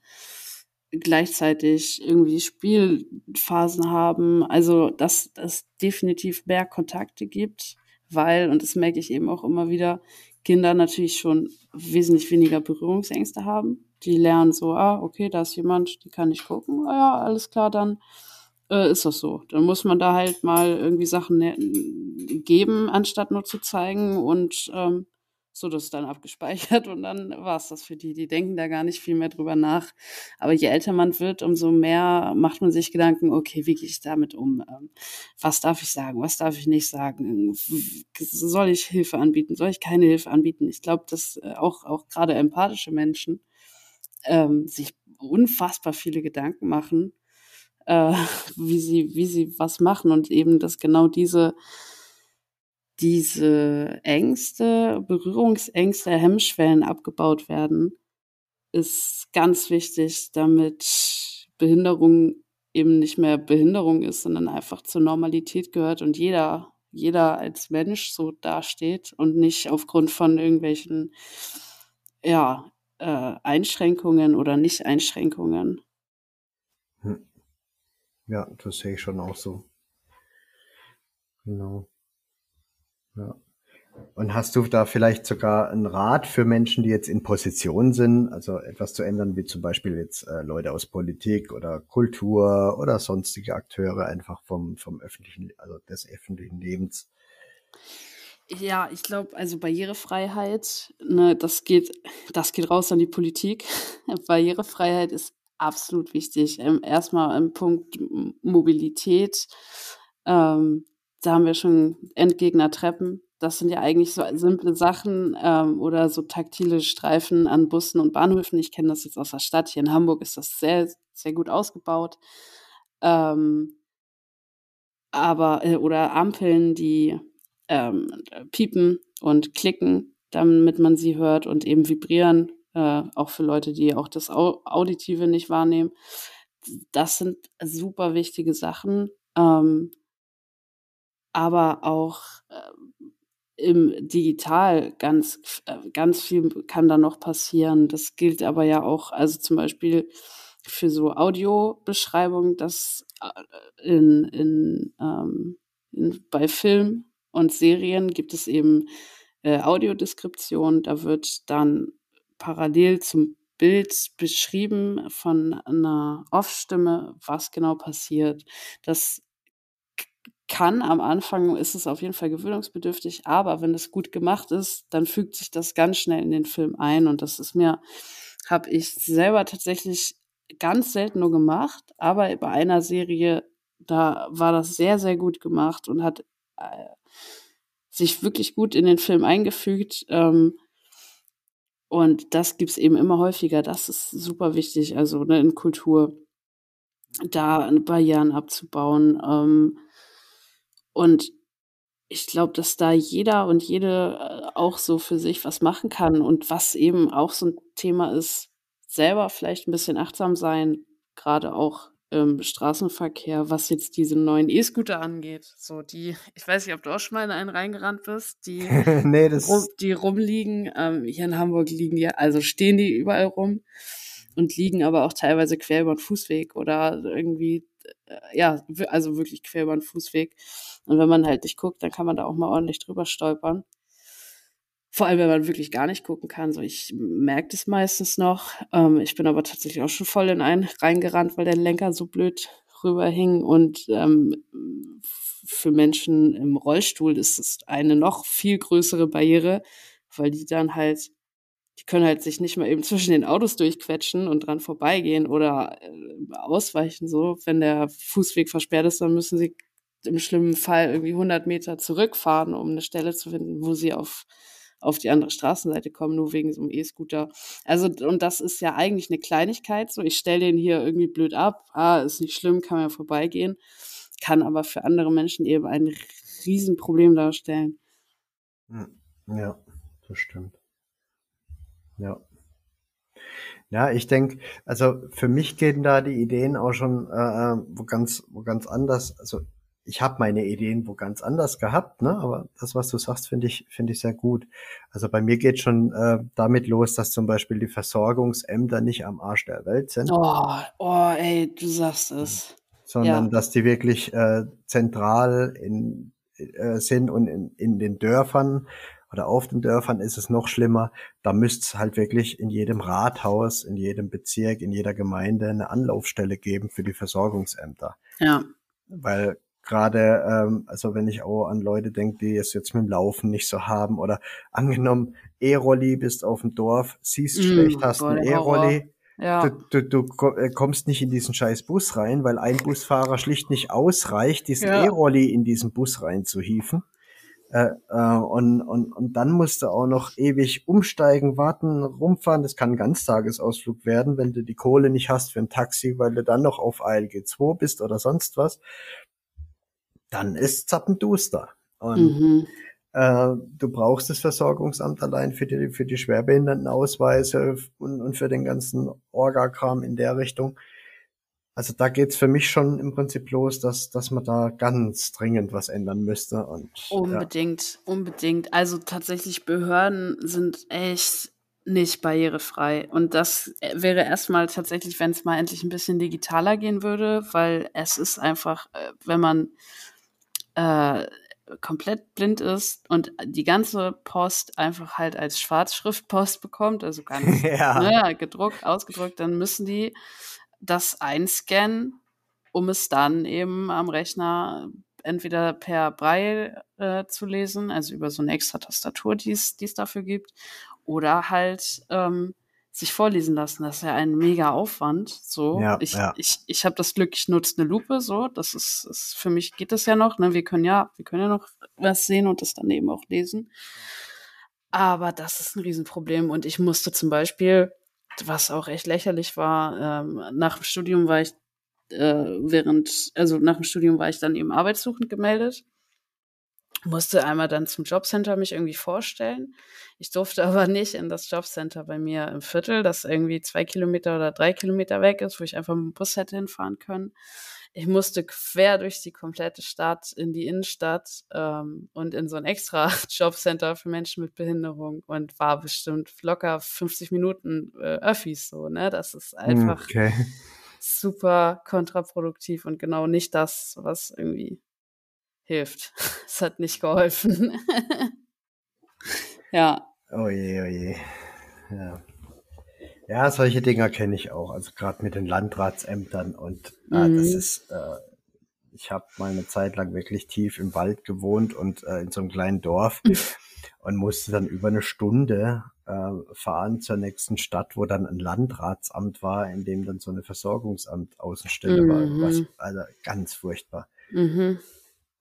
gleichzeitig irgendwie Spielphasen haben. Also, dass es definitiv mehr Kontakte gibt, weil, und das merke ich eben auch immer wieder, Kinder natürlich schon wesentlich weniger Berührungsängste haben. Die lernen so, ah, okay, da ist jemand, die kann ich gucken. Ah ja, alles klar, dann äh, ist das so. Dann muss man da halt mal irgendwie Sachen ne- geben, anstatt nur zu zeigen und ähm, so das dann abgespeichert und dann war es das für die. Die denken da gar nicht viel mehr drüber nach. Aber je älter man wird, umso mehr macht man sich Gedanken, okay, wie gehe ich damit um? Ähm, was darf ich sagen? Was darf ich nicht sagen? Soll ich Hilfe anbieten? Soll ich keine Hilfe anbieten? Ich glaube, dass äh, auch, auch gerade empathische Menschen ähm, sich unfassbar viele Gedanken machen, äh, wie sie, wie sie was machen und eben, dass genau diese, diese Ängste, Berührungsängste, Hemmschwellen abgebaut werden, ist ganz wichtig, damit Behinderung eben nicht mehr Behinderung ist, sondern einfach zur Normalität gehört und jeder, jeder als Mensch so dasteht und nicht aufgrund von irgendwelchen, ja, äh, Einschränkungen oder Nicht-Einschränkungen. Hm. Ja, das sehe ich schon auch so. Genau. Ja. Und hast du da vielleicht sogar einen Rat für Menschen, die jetzt in Position sind, also etwas zu ändern, wie zum Beispiel jetzt äh, Leute aus Politik oder Kultur oder sonstige Akteure einfach vom, vom öffentlichen, also des öffentlichen Lebens? Ja, ich glaube, also Barrierefreiheit, ne, das geht, das geht raus an die Politik. Barrierefreiheit ist absolut wichtig. Ähm, erstmal im Punkt M- Mobilität. Ähm, da haben wir schon Endgegnertreppen. Das sind ja eigentlich so simple Sachen ähm, oder so taktile Streifen an Bussen und Bahnhöfen. Ich kenne das jetzt aus der Stadt. Hier in Hamburg ist das sehr, sehr gut ausgebaut. Ähm, aber, äh, oder Ampeln, die ähm, piepen und klicken, damit man sie hört und eben vibrieren, äh, auch für Leute, die auch das Auditive nicht wahrnehmen. Das sind super wichtige Sachen. Ähm, aber auch äh, im Digital ganz, äh, ganz viel kann da noch passieren. Das gilt aber ja auch, also zum Beispiel für so Audiobeschreibungen, dass äh, in, in, ähm, in, bei Film und Serien gibt es eben äh, Audiodeskription. Da wird dann parallel zum Bild beschrieben von einer Off-Stimme, was genau passiert. Das kann am Anfang ist es auf jeden Fall gewöhnungsbedürftig, aber wenn es gut gemacht ist, dann fügt sich das ganz schnell in den Film ein und das ist mir, habe ich selber tatsächlich ganz selten nur gemacht, aber bei einer Serie, da war das sehr, sehr gut gemacht und hat äh, sich wirklich gut in den Film eingefügt. Ähm, und das gibt's eben immer häufiger. Das ist super wichtig, also ne, in Kultur da Barrieren abzubauen. Ähm, und ich glaube, dass da jeder und jede äh, auch so für sich was machen kann. Und was eben auch so ein Thema ist, selber vielleicht ein bisschen achtsam sein, gerade auch im Straßenverkehr, was jetzt diese neuen E-Scooter angeht. So die, ich weiß nicht, ob du auch schon mal in einen reingerannt bist, die, nee, das die rumliegen. Ähm, hier in Hamburg liegen die, also stehen die überall rum und liegen aber auch teilweise quer über den Fußweg oder irgendwie ja, also wirklich quer über den Fußweg. Und wenn man halt nicht guckt, dann kann man da auch mal ordentlich drüber stolpern. Vor allem, wenn man wirklich gar nicht gucken kann. So, ich merke das meistens noch. Ähm, ich bin aber tatsächlich auch schon voll in einen reingerannt, weil der Lenker so blöd rüberhing. Und ähm, für Menschen im Rollstuhl ist es eine noch viel größere Barriere, weil die dann halt die können halt sich nicht mal eben zwischen den Autos durchquetschen und dran vorbeigehen oder äh, ausweichen so. Wenn der Fußweg versperrt ist, dann müssen sie im schlimmen Fall irgendwie 100 Meter zurückfahren, um eine Stelle zu finden, wo sie auf auf die andere Straßenseite kommen, nur wegen so einem E-Scooter. Also, und das ist ja eigentlich eine Kleinigkeit. So, ich stelle den hier irgendwie blöd ab. Ah, ist nicht schlimm, kann man ja vorbeigehen. Kann aber für andere Menschen eben ein Riesenproblem darstellen. Hm, ja, das stimmt. Ja. Ja, ich denke, also für mich gehen da die Ideen auch schon äh, äh, wo ganz, wo ganz anders. Also ich habe meine Ideen wo ganz anders gehabt, ne? Aber das, was du sagst, finde ich, finde ich sehr gut. Also bei mir geht schon äh, damit los, dass zum Beispiel die Versorgungsämter nicht am Arsch der Welt sind. Oh, oh, ey, du sagst es. Sondern ja. dass die wirklich äh, zentral in, äh, sind und in, in den Dörfern oder auf den Dörfern ist es noch schlimmer. Da müsste es halt wirklich in jedem Rathaus, in jedem Bezirk, in jeder Gemeinde eine Anlaufstelle geben für die Versorgungsämter. Ja. Weil gerade, ähm, also wenn ich auch an Leute denke, die es jetzt mit dem Laufen nicht so haben oder angenommen, E-Rolli bist auf dem Dorf, siehst mm, schlecht, hast ein E-Rolli. Ja. Du, du, du äh, kommst nicht in diesen scheiß Bus rein, weil ein Busfahrer schlicht nicht ausreicht, diesen ja. E-Rolli in diesen Bus reinzuhieven. Äh, äh, und, und, und dann musst du auch noch ewig umsteigen, warten, rumfahren. Das kann ein Ganztagesausflug werden, wenn du die Kohle nicht hast für ein Taxi, weil du dann noch auf ALG 2 bist oder sonst was. Dann ist zappenduster. Und mhm. äh, du brauchst das Versorgungsamt allein für die, für die Schwerbehindertenausweise und, und für den ganzen Orgakram in der Richtung. Also da geht's für mich schon im Prinzip los, dass, dass man da ganz dringend was ändern müsste. Und, unbedingt, ja. unbedingt. Also tatsächlich Behörden sind echt nicht barrierefrei. Und das wäre erstmal tatsächlich, wenn es mal endlich ein bisschen digitaler gehen würde, weil es ist einfach, äh, wenn man äh, komplett blind ist und die ganze Post einfach halt als Schwarzschriftpost bekommt, also ganz ja. ne, gedruckt, ausgedruckt, dann müssen die das einscannen, um es dann eben am Rechner entweder per Braille äh, zu lesen, also über so eine extra Tastatur, die es dafür gibt, oder halt ähm, sich vorlesen lassen. Das ist ja ein mega Aufwand. So, ja, ich, ja. ich, ich habe das Glück, ich nutze eine Lupe. So, das ist, ist für mich geht das ja noch. Ne? Wir können ja, wir können ja noch was sehen und das dann eben auch lesen. Aber das ist ein Riesenproblem. Und ich musste zum Beispiel was auch echt lächerlich war. Ähm, nach dem Studium war ich äh, während, also nach dem Studium war ich dann eben arbeitssuchend gemeldet, musste einmal dann zum Jobcenter mich irgendwie vorstellen. Ich durfte aber nicht in das Jobcenter bei mir im Viertel, das irgendwie zwei Kilometer oder drei Kilometer weg ist, wo ich einfach mit dem Bus hätte hinfahren können. Ich musste quer durch die komplette Stadt in die Innenstadt ähm, und in so ein extra Jobcenter für Menschen mit Behinderung und war bestimmt locker 50 Minuten äh, Öffis so, ne? Das ist einfach okay. super kontraproduktiv und genau nicht das, was irgendwie hilft. Es hat nicht geholfen. ja. Oh je, oh je. Ja. Ja, solche Dinger kenne ich auch. Also gerade mit den Landratsämtern und äh, das mhm. ist, äh, ich habe mal eine Zeit lang wirklich tief im Wald gewohnt und äh, in so einem kleinen Dorf und musste dann über eine Stunde äh, fahren zur nächsten Stadt, wo dann ein Landratsamt war, in dem dann so eine Versorgungsamt Außenstelle mhm. war. Was, also ganz furchtbar. Mhm.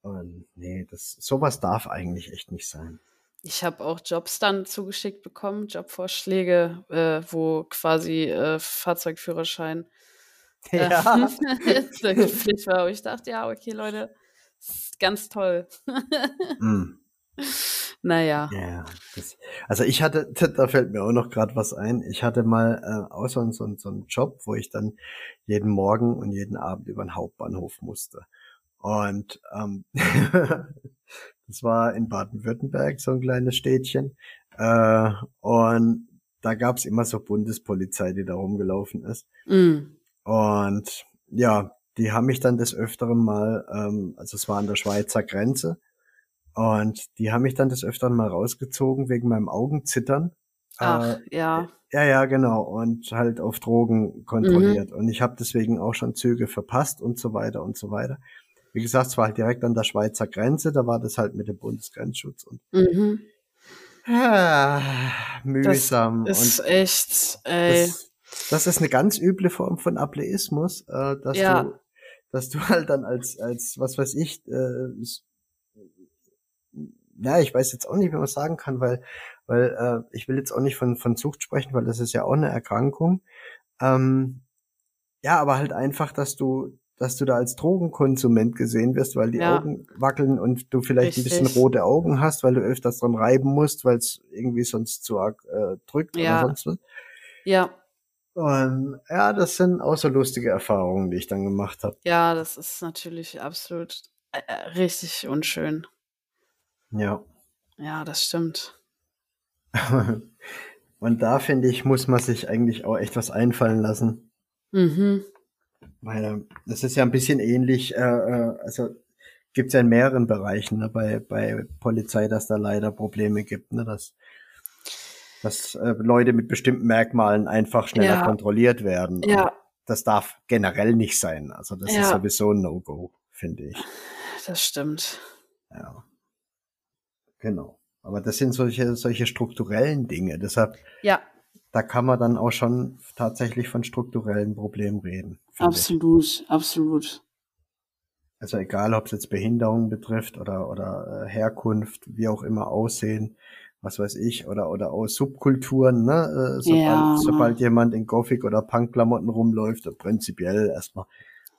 Und nee, das, sowas darf eigentlich echt nicht sein. Ich habe auch Jobs dann zugeschickt bekommen, Jobvorschläge, äh, wo quasi äh, Fahrzeugführerschein äh, ja. Pflicht war. Und ich dachte, ja, okay, Leute, ganz toll. mm. Naja. Ja, das, also ich hatte, da fällt mir auch noch gerade was ein. Ich hatte mal äh, auch so, so, so einen Job, wo ich dann jeden Morgen und jeden Abend über den Hauptbahnhof musste. Und ähm, das war in Baden-Württemberg, so ein kleines Städtchen. Äh, und da gab's immer so Bundespolizei, die da rumgelaufen ist. Mm. Und ja, die haben mich dann des Öfteren mal, ähm, also es war an der Schweizer Grenze, und die haben mich dann des Öfteren mal rausgezogen wegen meinem Augenzittern. Ach, äh, ja. Ja, ja, genau. Und halt auf Drogen kontrolliert. Mhm. Und ich habe deswegen auch schon Züge verpasst und so weiter und so weiter. Wie gesagt, es war halt direkt an der Schweizer Grenze, da war das halt mit dem Bundesgrenzschutz und mhm. ja, mühsam. Das ist und echt, ey. Das, das, ist eine ganz üble Form von Ableismus, äh, dass ja. du, dass du halt dann als, als, was weiß ich, äh, ja, ich weiß jetzt auch nicht, wie man sagen kann, weil, weil äh, ich will jetzt auch nicht von, von Sucht sprechen, weil das ist ja auch eine Erkrankung. Ähm, ja, aber halt einfach, dass du, dass du da als Drogenkonsument gesehen wirst, weil die ja. Augen wackeln und du vielleicht Richtig. ein bisschen rote Augen hast, weil du öfters dran reiben musst, weil es irgendwie sonst zu arg äh, drückt ja. oder sonst was. Ja. Und ja, das sind auch so lustige Erfahrungen, die ich dann gemacht habe. Ja, das ist natürlich absolut äh, äh, richtig unschön. Ja. Ja, das stimmt. und da finde ich, muss man sich eigentlich auch echt was einfallen lassen. Mhm. Weil das ist ja ein bisschen ähnlich, äh, äh also gibt es ja in mehreren Bereichen ne, bei, bei Polizei, dass da leider Probleme gibt, ne, dass, dass äh, Leute mit bestimmten Merkmalen einfach schneller ja. kontrolliert werden. Ja. das darf generell nicht sein. Also das ja. ist sowieso ein No-Go, finde ich. Das stimmt. Ja. Genau. Aber das sind solche, solche strukturellen Dinge. Deshalb ja da kann man dann auch schon tatsächlich von strukturellen Problemen reden. Absolut, ich. absolut. Also egal, ob es jetzt Behinderung betrifft oder, oder äh, Herkunft, wie auch immer Aussehen, was weiß ich, oder, oder auch Subkulturen, ne? Äh, sobald, ja. sobald jemand in Gothic oder Punk-Klamotten rumläuft, prinzipiell erstmal.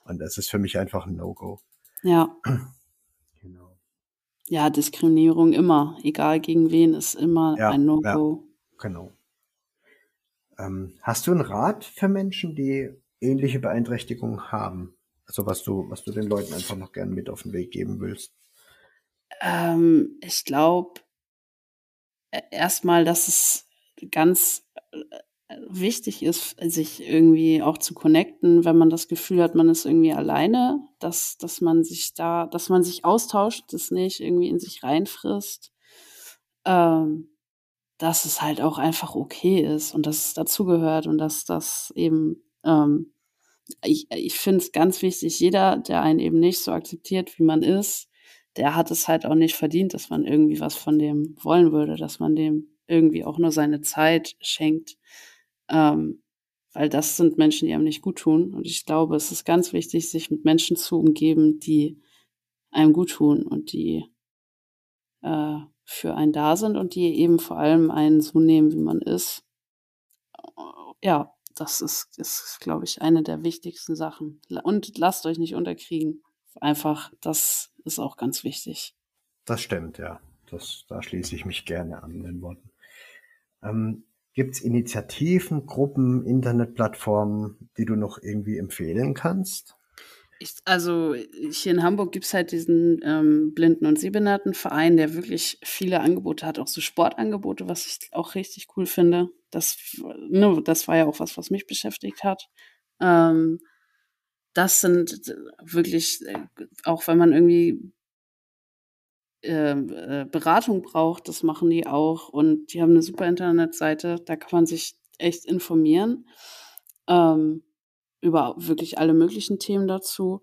Und das ist für mich einfach ein No-Go. Ja. Genau. Ja, Diskriminierung immer, egal gegen wen, ist immer ja, ein No-Go. Ja, genau. Ähm, hast du einen Rat für Menschen, die ähnliche Beeinträchtigungen haben? Also was du, was du den Leuten einfach noch gerne mit auf den Weg geben willst? Ähm, ich glaube erstmal, dass es ganz äh, wichtig ist, sich irgendwie auch zu connecten, wenn man das Gefühl hat, man ist irgendwie alleine, dass, dass man sich da, dass man sich austauscht, das nicht irgendwie in sich reinfrisst. Ähm, dass es halt auch einfach okay ist und dass es dazugehört und dass das eben, ähm, ich, ich finde es ganz wichtig, jeder, der einen eben nicht so akzeptiert, wie man ist, der hat es halt auch nicht verdient, dass man irgendwie was von dem wollen würde, dass man dem irgendwie auch nur seine Zeit schenkt. Ähm, weil das sind Menschen, die einem nicht gut tun. Und ich glaube, es ist ganz wichtig, sich mit Menschen zu umgeben, die einem gut tun und die äh, für einen da sind und die eben vor allem einen so nehmen, wie man ist. Ja, das ist, ist glaube ich, eine der wichtigsten Sachen. Und lasst euch nicht unterkriegen. Einfach, das ist auch ganz wichtig. Das stimmt, ja. Das, da schließe ich mich gerne an den Worten. Ähm, Gibt es Initiativen, Gruppen, Internetplattformen, die du noch irgendwie empfehlen kannst? Ich, also hier in Hamburg gibt es halt diesen ähm, Blinden- und Sehbehindertenverein, der wirklich viele Angebote hat, auch so Sportangebote, was ich auch richtig cool finde. Das, ne, das war ja auch was, was mich beschäftigt hat. Ähm, das sind wirklich, äh, auch wenn man irgendwie ähm, äh, Beratung braucht, das machen die auch. Und die haben eine super Internetseite, da kann man sich echt informieren. Ähm, über wirklich alle möglichen Themen dazu.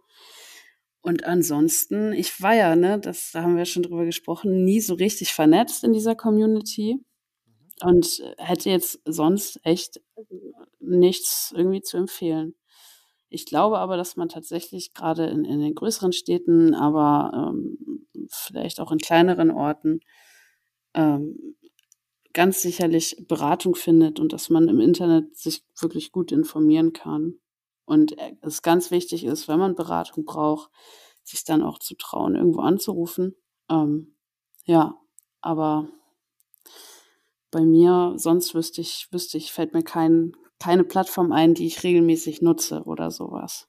Und ansonsten, ich war ja, ne, das, da haben wir schon drüber gesprochen, nie so richtig vernetzt in dieser Community und hätte jetzt sonst echt nichts irgendwie zu empfehlen. Ich glaube aber, dass man tatsächlich gerade in, in den größeren Städten, aber ähm, vielleicht auch in kleineren Orten ähm, ganz sicherlich Beratung findet und dass man im Internet sich wirklich gut informieren kann. Und äh, es ganz wichtig ist, wenn man Beratung braucht, sich dann auch zu trauen, irgendwo anzurufen. Ähm, ja, aber bei mir, sonst wüsste ich, wüsste ich, fällt mir kein, keine Plattform ein, die ich regelmäßig nutze oder sowas.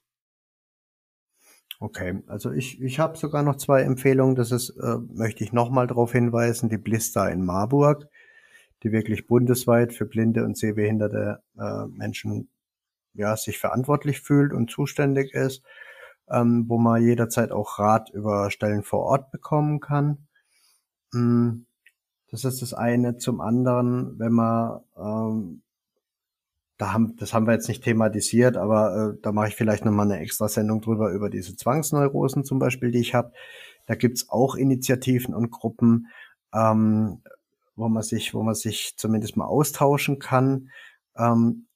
Okay, also ich, ich habe sogar noch zwei Empfehlungen. Das ist, äh, möchte ich nochmal darauf hinweisen, die Blister in Marburg, die wirklich bundesweit für blinde und sehbehinderte äh, Menschen ja, sich verantwortlich fühlt und zuständig ist, ähm, wo man jederzeit auch Rat über Stellen vor Ort bekommen kann. Mm, das ist das eine. Zum anderen, wenn man, ähm, da haben, das haben wir jetzt nicht thematisiert, aber äh, da mache ich vielleicht nochmal eine extra Sendung drüber, über diese Zwangsneurosen zum Beispiel, die ich habe. Da gibt's auch Initiativen und Gruppen, ähm, wo man sich, wo man sich zumindest mal austauschen kann. Ähm,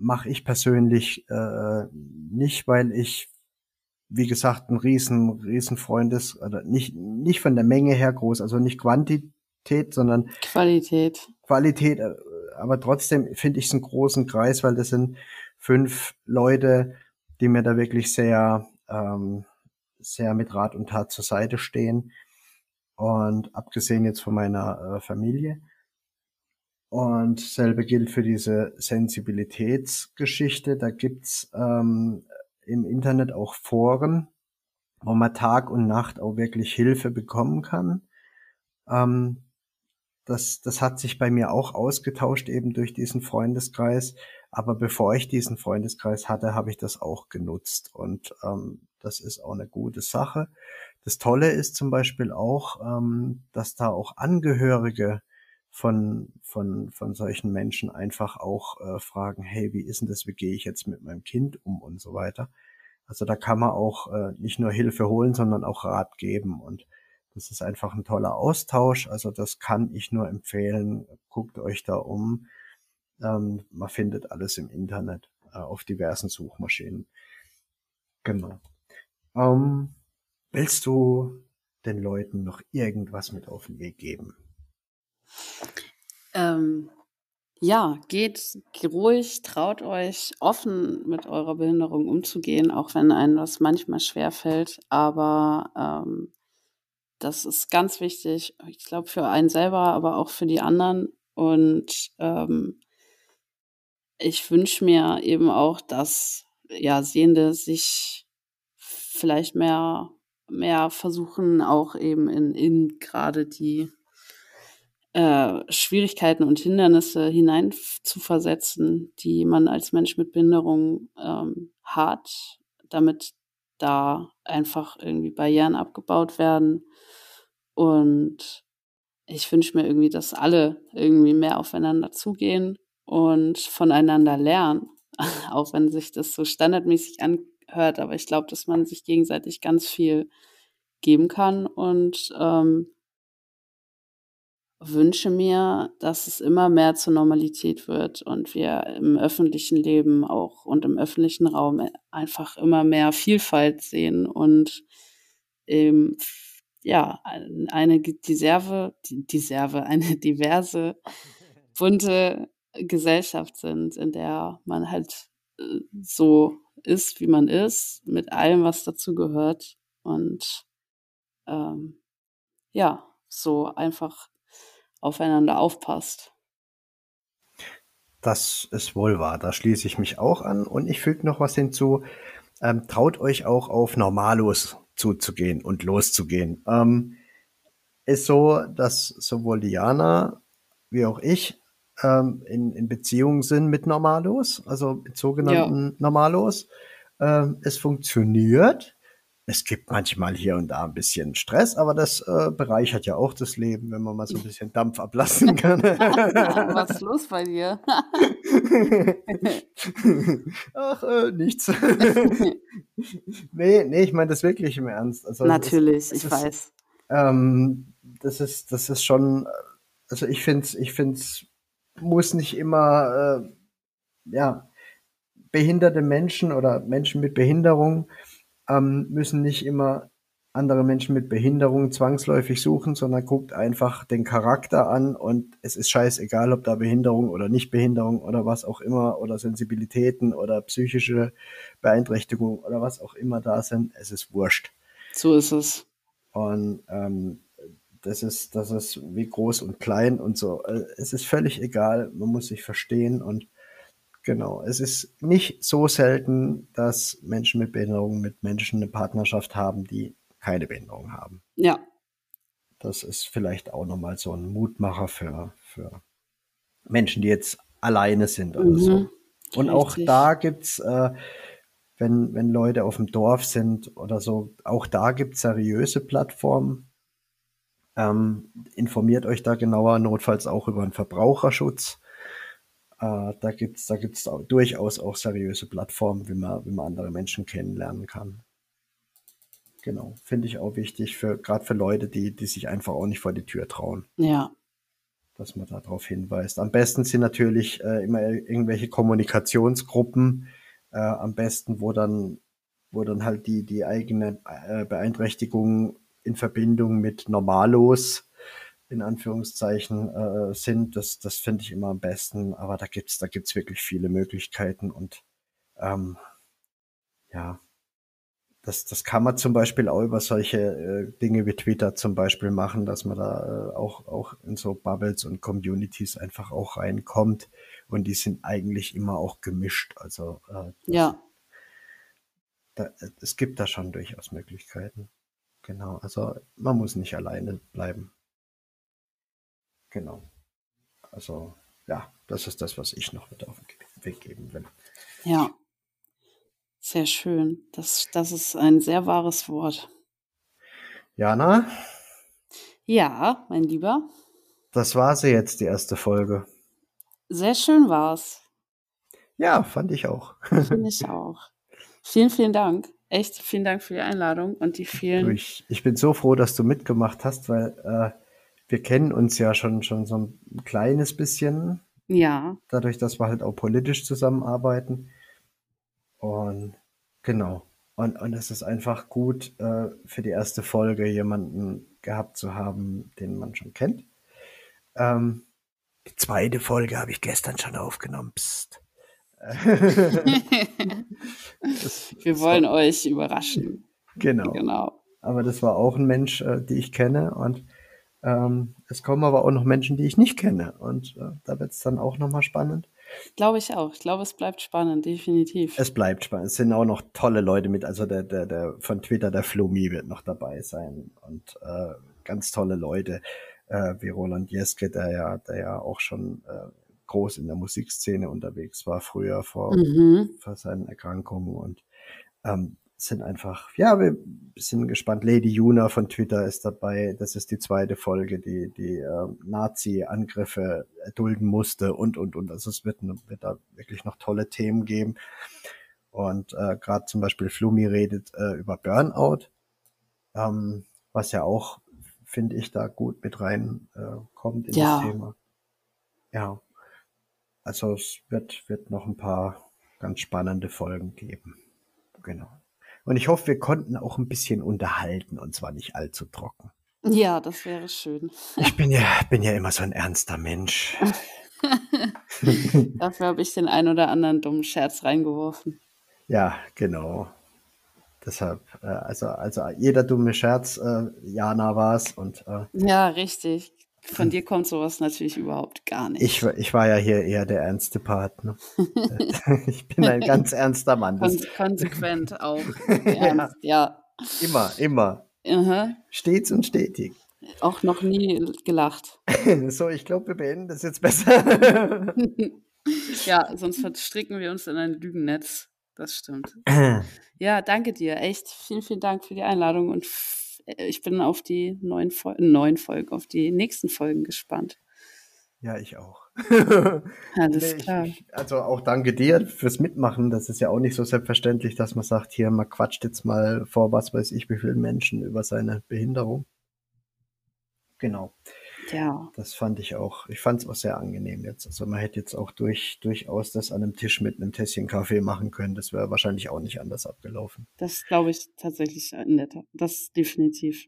mache ich persönlich äh, nicht, weil ich, wie gesagt, ein riesen, riesen Freund ist, oder nicht, nicht von der Menge her groß, also nicht Quantität, sondern Qualität. Qualität, äh, aber trotzdem finde ich es einen großen Kreis, weil das sind fünf Leute, die mir da wirklich sehr, ähm, sehr mit Rat und Tat zur Seite stehen. Und abgesehen jetzt von meiner äh, Familie. Und selbe gilt für diese Sensibilitätsgeschichte. Da gibt's ähm, im Internet auch Foren, wo man Tag und Nacht auch wirklich Hilfe bekommen kann. Ähm, das, das hat sich bei mir auch ausgetauscht, eben durch diesen Freundeskreis. Aber bevor ich diesen Freundeskreis hatte, habe ich das auch genutzt. Und ähm, das ist auch eine gute Sache. Das Tolle ist zum Beispiel auch, ähm, dass da auch Angehörige von, von, von solchen Menschen einfach auch äh, fragen, hey, wie ist denn das, wie gehe ich jetzt mit meinem Kind um und so weiter. Also da kann man auch äh, nicht nur Hilfe holen, sondern auch Rat geben und das ist einfach ein toller Austausch. Also das kann ich nur empfehlen. Guckt euch da um. Ähm, man findet alles im Internet äh, auf diversen Suchmaschinen. Genau. Ähm, willst du den Leuten noch irgendwas mit auf den Weg geben? Ähm, ja, geht ruhig, traut euch, offen mit eurer Behinderung umzugehen, auch wenn einem das manchmal schwerfällt. Aber ähm, das ist ganz wichtig, ich glaube, für einen selber, aber auch für die anderen. Und ähm, ich wünsche mir eben auch, dass ja, Sehende sich vielleicht mehr, mehr versuchen, auch eben in, in gerade die äh, Schwierigkeiten und Hindernisse hinein zu versetzen, die man als Mensch mit Behinderung ähm, hat, damit da einfach irgendwie Barrieren abgebaut werden. Und ich wünsche mir irgendwie, dass alle irgendwie mehr aufeinander zugehen und voneinander lernen, auch wenn sich das so standardmäßig anhört. Aber ich glaube, dass man sich gegenseitig ganz viel geben kann und ähm, wünsche mir, dass es immer mehr zur Normalität wird und wir im öffentlichen Leben auch und im öffentlichen Raum einfach immer mehr Vielfalt sehen und ähm, ja, eine Diverse, Diverse, eine diverse, bunte Gesellschaft sind, in der man halt äh, so ist, wie man ist, mit allem, was dazu gehört. Und ähm, ja, so einfach aufeinander aufpasst. Das ist wohl wahr. Da schließe ich mich auch an. Und ich füge noch was hinzu. Ähm, traut euch auch auf Normalos zuzugehen und loszugehen. Ähm, ist so, dass sowohl Diana wie auch ich ähm, in, in Beziehung sind mit Normalos, also mit sogenannten ja. Normalos. Ähm, es funktioniert. Es gibt manchmal hier und da ein bisschen Stress, aber das äh, bereichert ja auch das Leben, wenn man mal so ein bisschen Dampf ablassen kann. Was ist los bei dir? Ach, äh, nichts. nee, nee, ich meine das wirklich im Ernst. Also, Natürlich, es, es ich ist, weiß. Ähm, das ist, das ist schon, also ich finde es, ich find's, muss nicht immer, äh, ja, behinderte Menschen oder Menschen mit Behinderung ähm, müssen nicht immer andere Menschen mit Behinderung zwangsläufig suchen, sondern guckt einfach den Charakter an und es ist scheißegal, ob da Behinderung oder Nicht-Behinderung oder was auch immer oder Sensibilitäten oder psychische Beeinträchtigungen oder was auch immer da sind. Es ist wurscht. So ist es. Und ähm, das ist, das ist wie groß und klein und so. Äh, es ist völlig egal. Man muss sich verstehen und Genau. Es ist nicht so selten, dass Menschen mit Behinderung mit Menschen eine Partnerschaft haben, die keine Behinderung haben. Ja. Das ist vielleicht auch nochmal so ein Mutmacher für, für Menschen, die jetzt alleine sind oder mhm. so. Und Richtig. auch da gibt's, äh, wenn, wenn Leute auf dem Dorf sind oder so, auch da gibt's seriöse Plattformen. Ähm, informiert euch da genauer, notfalls auch über den Verbraucherschutz. Äh, da gibt's da gibt's auch, durchaus auch seriöse Plattformen, wie man, wie man andere Menschen kennenlernen kann. Genau, finde ich auch wichtig für gerade für Leute, die, die sich einfach auch nicht vor die Tür trauen. Ja. Dass man darauf hinweist. Am besten sind natürlich äh, immer irgendwelche Kommunikationsgruppen, äh, am besten, wo dann, wo dann halt die, die eigene äh, Beeinträchtigung in Verbindung mit Normalos in Anführungszeichen äh, sind. Das, das finde ich immer am besten. Aber da gibt's, da gibt's wirklich viele Möglichkeiten und ähm, ja, das, das kann man zum Beispiel auch über solche äh, Dinge wie Twitter zum Beispiel machen, dass man da äh, auch, auch in so Bubbles und Communities einfach auch reinkommt. Und die sind eigentlich immer auch gemischt. Also äh, ja. Da, es gibt da schon durchaus Möglichkeiten. Genau. Also man muss nicht alleine bleiben. Genau. Also, ja, das ist das, was ich noch mit auf den Weg geben will. Ja. Sehr schön. Das, das ist ein sehr wahres Wort. Jana? Ja, mein Lieber. Das war sie jetzt, die erste Folge. Sehr schön war's. Ja, fand ich auch. Finde ich auch. Vielen, vielen Dank. Echt, vielen Dank für die Einladung und die vielen. Ich, ich bin so froh, dass du mitgemacht hast, weil äh, wir kennen uns ja schon, schon so ein kleines bisschen. Ja. Dadurch, dass wir halt auch politisch zusammenarbeiten. Und genau. Und, und es ist einfach gut, äh, für die erste Folge jemanden gehabt zu haben, den man schon kennt. Ähm, die zweite Folge habe ich gestern schon aufgenommen. Psst. das, Wir wollen war, euch überraschen. Genau. Genau. Aber das war auch ein Mensch, äh, die ich kenne und ähm, es kommen aber auch noch Menschen, die ich nicht kenne. Und äh, da wird es dann auch nochmal spannend. Glaube ich auch. Ich glaube, es bleibt spannend, definitiv. Es bleibt spannend. Es sind auch noch tolle Leute mit. Also der, der, der von Twitter, der Flumi wird noch dabei sein. Und äh, ganz tolle Leute, äh, wie Roland Jeske, der ja, der ja auch schon äh, groß in der Musikszene unterwegs war, früher vor, mhm. vor seinen Erkrankungen. Und ähm, sind einfach, ja, wir sind gespannt. Lady Juna von Twitter ist dabei. Das ist die zweite Folge, die die äh, Nazi-Angriffe erdulden musste und und und. Also es wird, wird da wirklich noch tolle Themen geben. Und äh, gerade zum Beispiel Flumi redet äh, über Burnout, ähm, was ja auch, finde ich, da gut mit rein äh, kommt in ja. das Thema. Ja. Also es wird, wird noch ein paar ganz spannende Folgen geben. Genau. Und ich hoffe, wir konnten auch ein bisschen unterhalten und zwar nicht allzu trocken. Ja, das wäre schön. Ich bin ja, bin ja immer so ein ernster Mensch. Dafür habe ich den ein oder anderen dummen Scherz reingeworfen. Ja, genau. deshalb, äh, also, also jeder dumme Scherz, äh, Jana war's und äh, Ja, richtig. Von dir kommt sowas natürlich überhaupt gar nicht. ich, war- ich war ja hier eher der ernste Part. Ne? ich bin ein ganz ernster Mann. Kon konsequent auch. Ernst, ja. immer, immer. Aha. Stets und stetig. Auch noch nie gelacht. So, ich glaube, wir beenden das jetzt besser. ja, sonst verstricken wir uns in ein Lügennetz. Das stimmt. Ja, danke dir. Echt. Vielen, vielen Dank für die Einladung und ich bin auf die neuen, Fol neuen Folgen, auf die nächsten Folgen gespannt. ja, ich auch. Alles klar. Ich, also auch danke dir fürs Mitmachen. Das ist ja auch nicht so selbstverständlich, dass man sagt, hier, man quatscht jetzt mal vor was weiß ich wie vielen Menschen über seine Behinderung. Genau, Ja, das fand ich auch. Ich fand es auch sehr angenehm jetzt. Also man hätte jetzt auch durch, durchaus das an einem Tisch mit einem Tässchen Kaffee machen können. Das wäre wahrscheinlich auch nicht anders abgelaufen. das glaube ich tatsächlich netter. Das definitiv.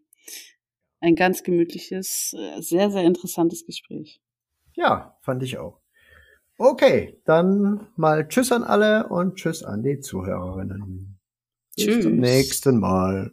Ein ganz gemütliches, äh, sehr, sehr interessantes Gespräch. Ja, fand ich auch. Okay, dann mal Tschüss an alle und Tschüss an die Zuhörerinnen. Bis zum Tschüss. nächsten Mal.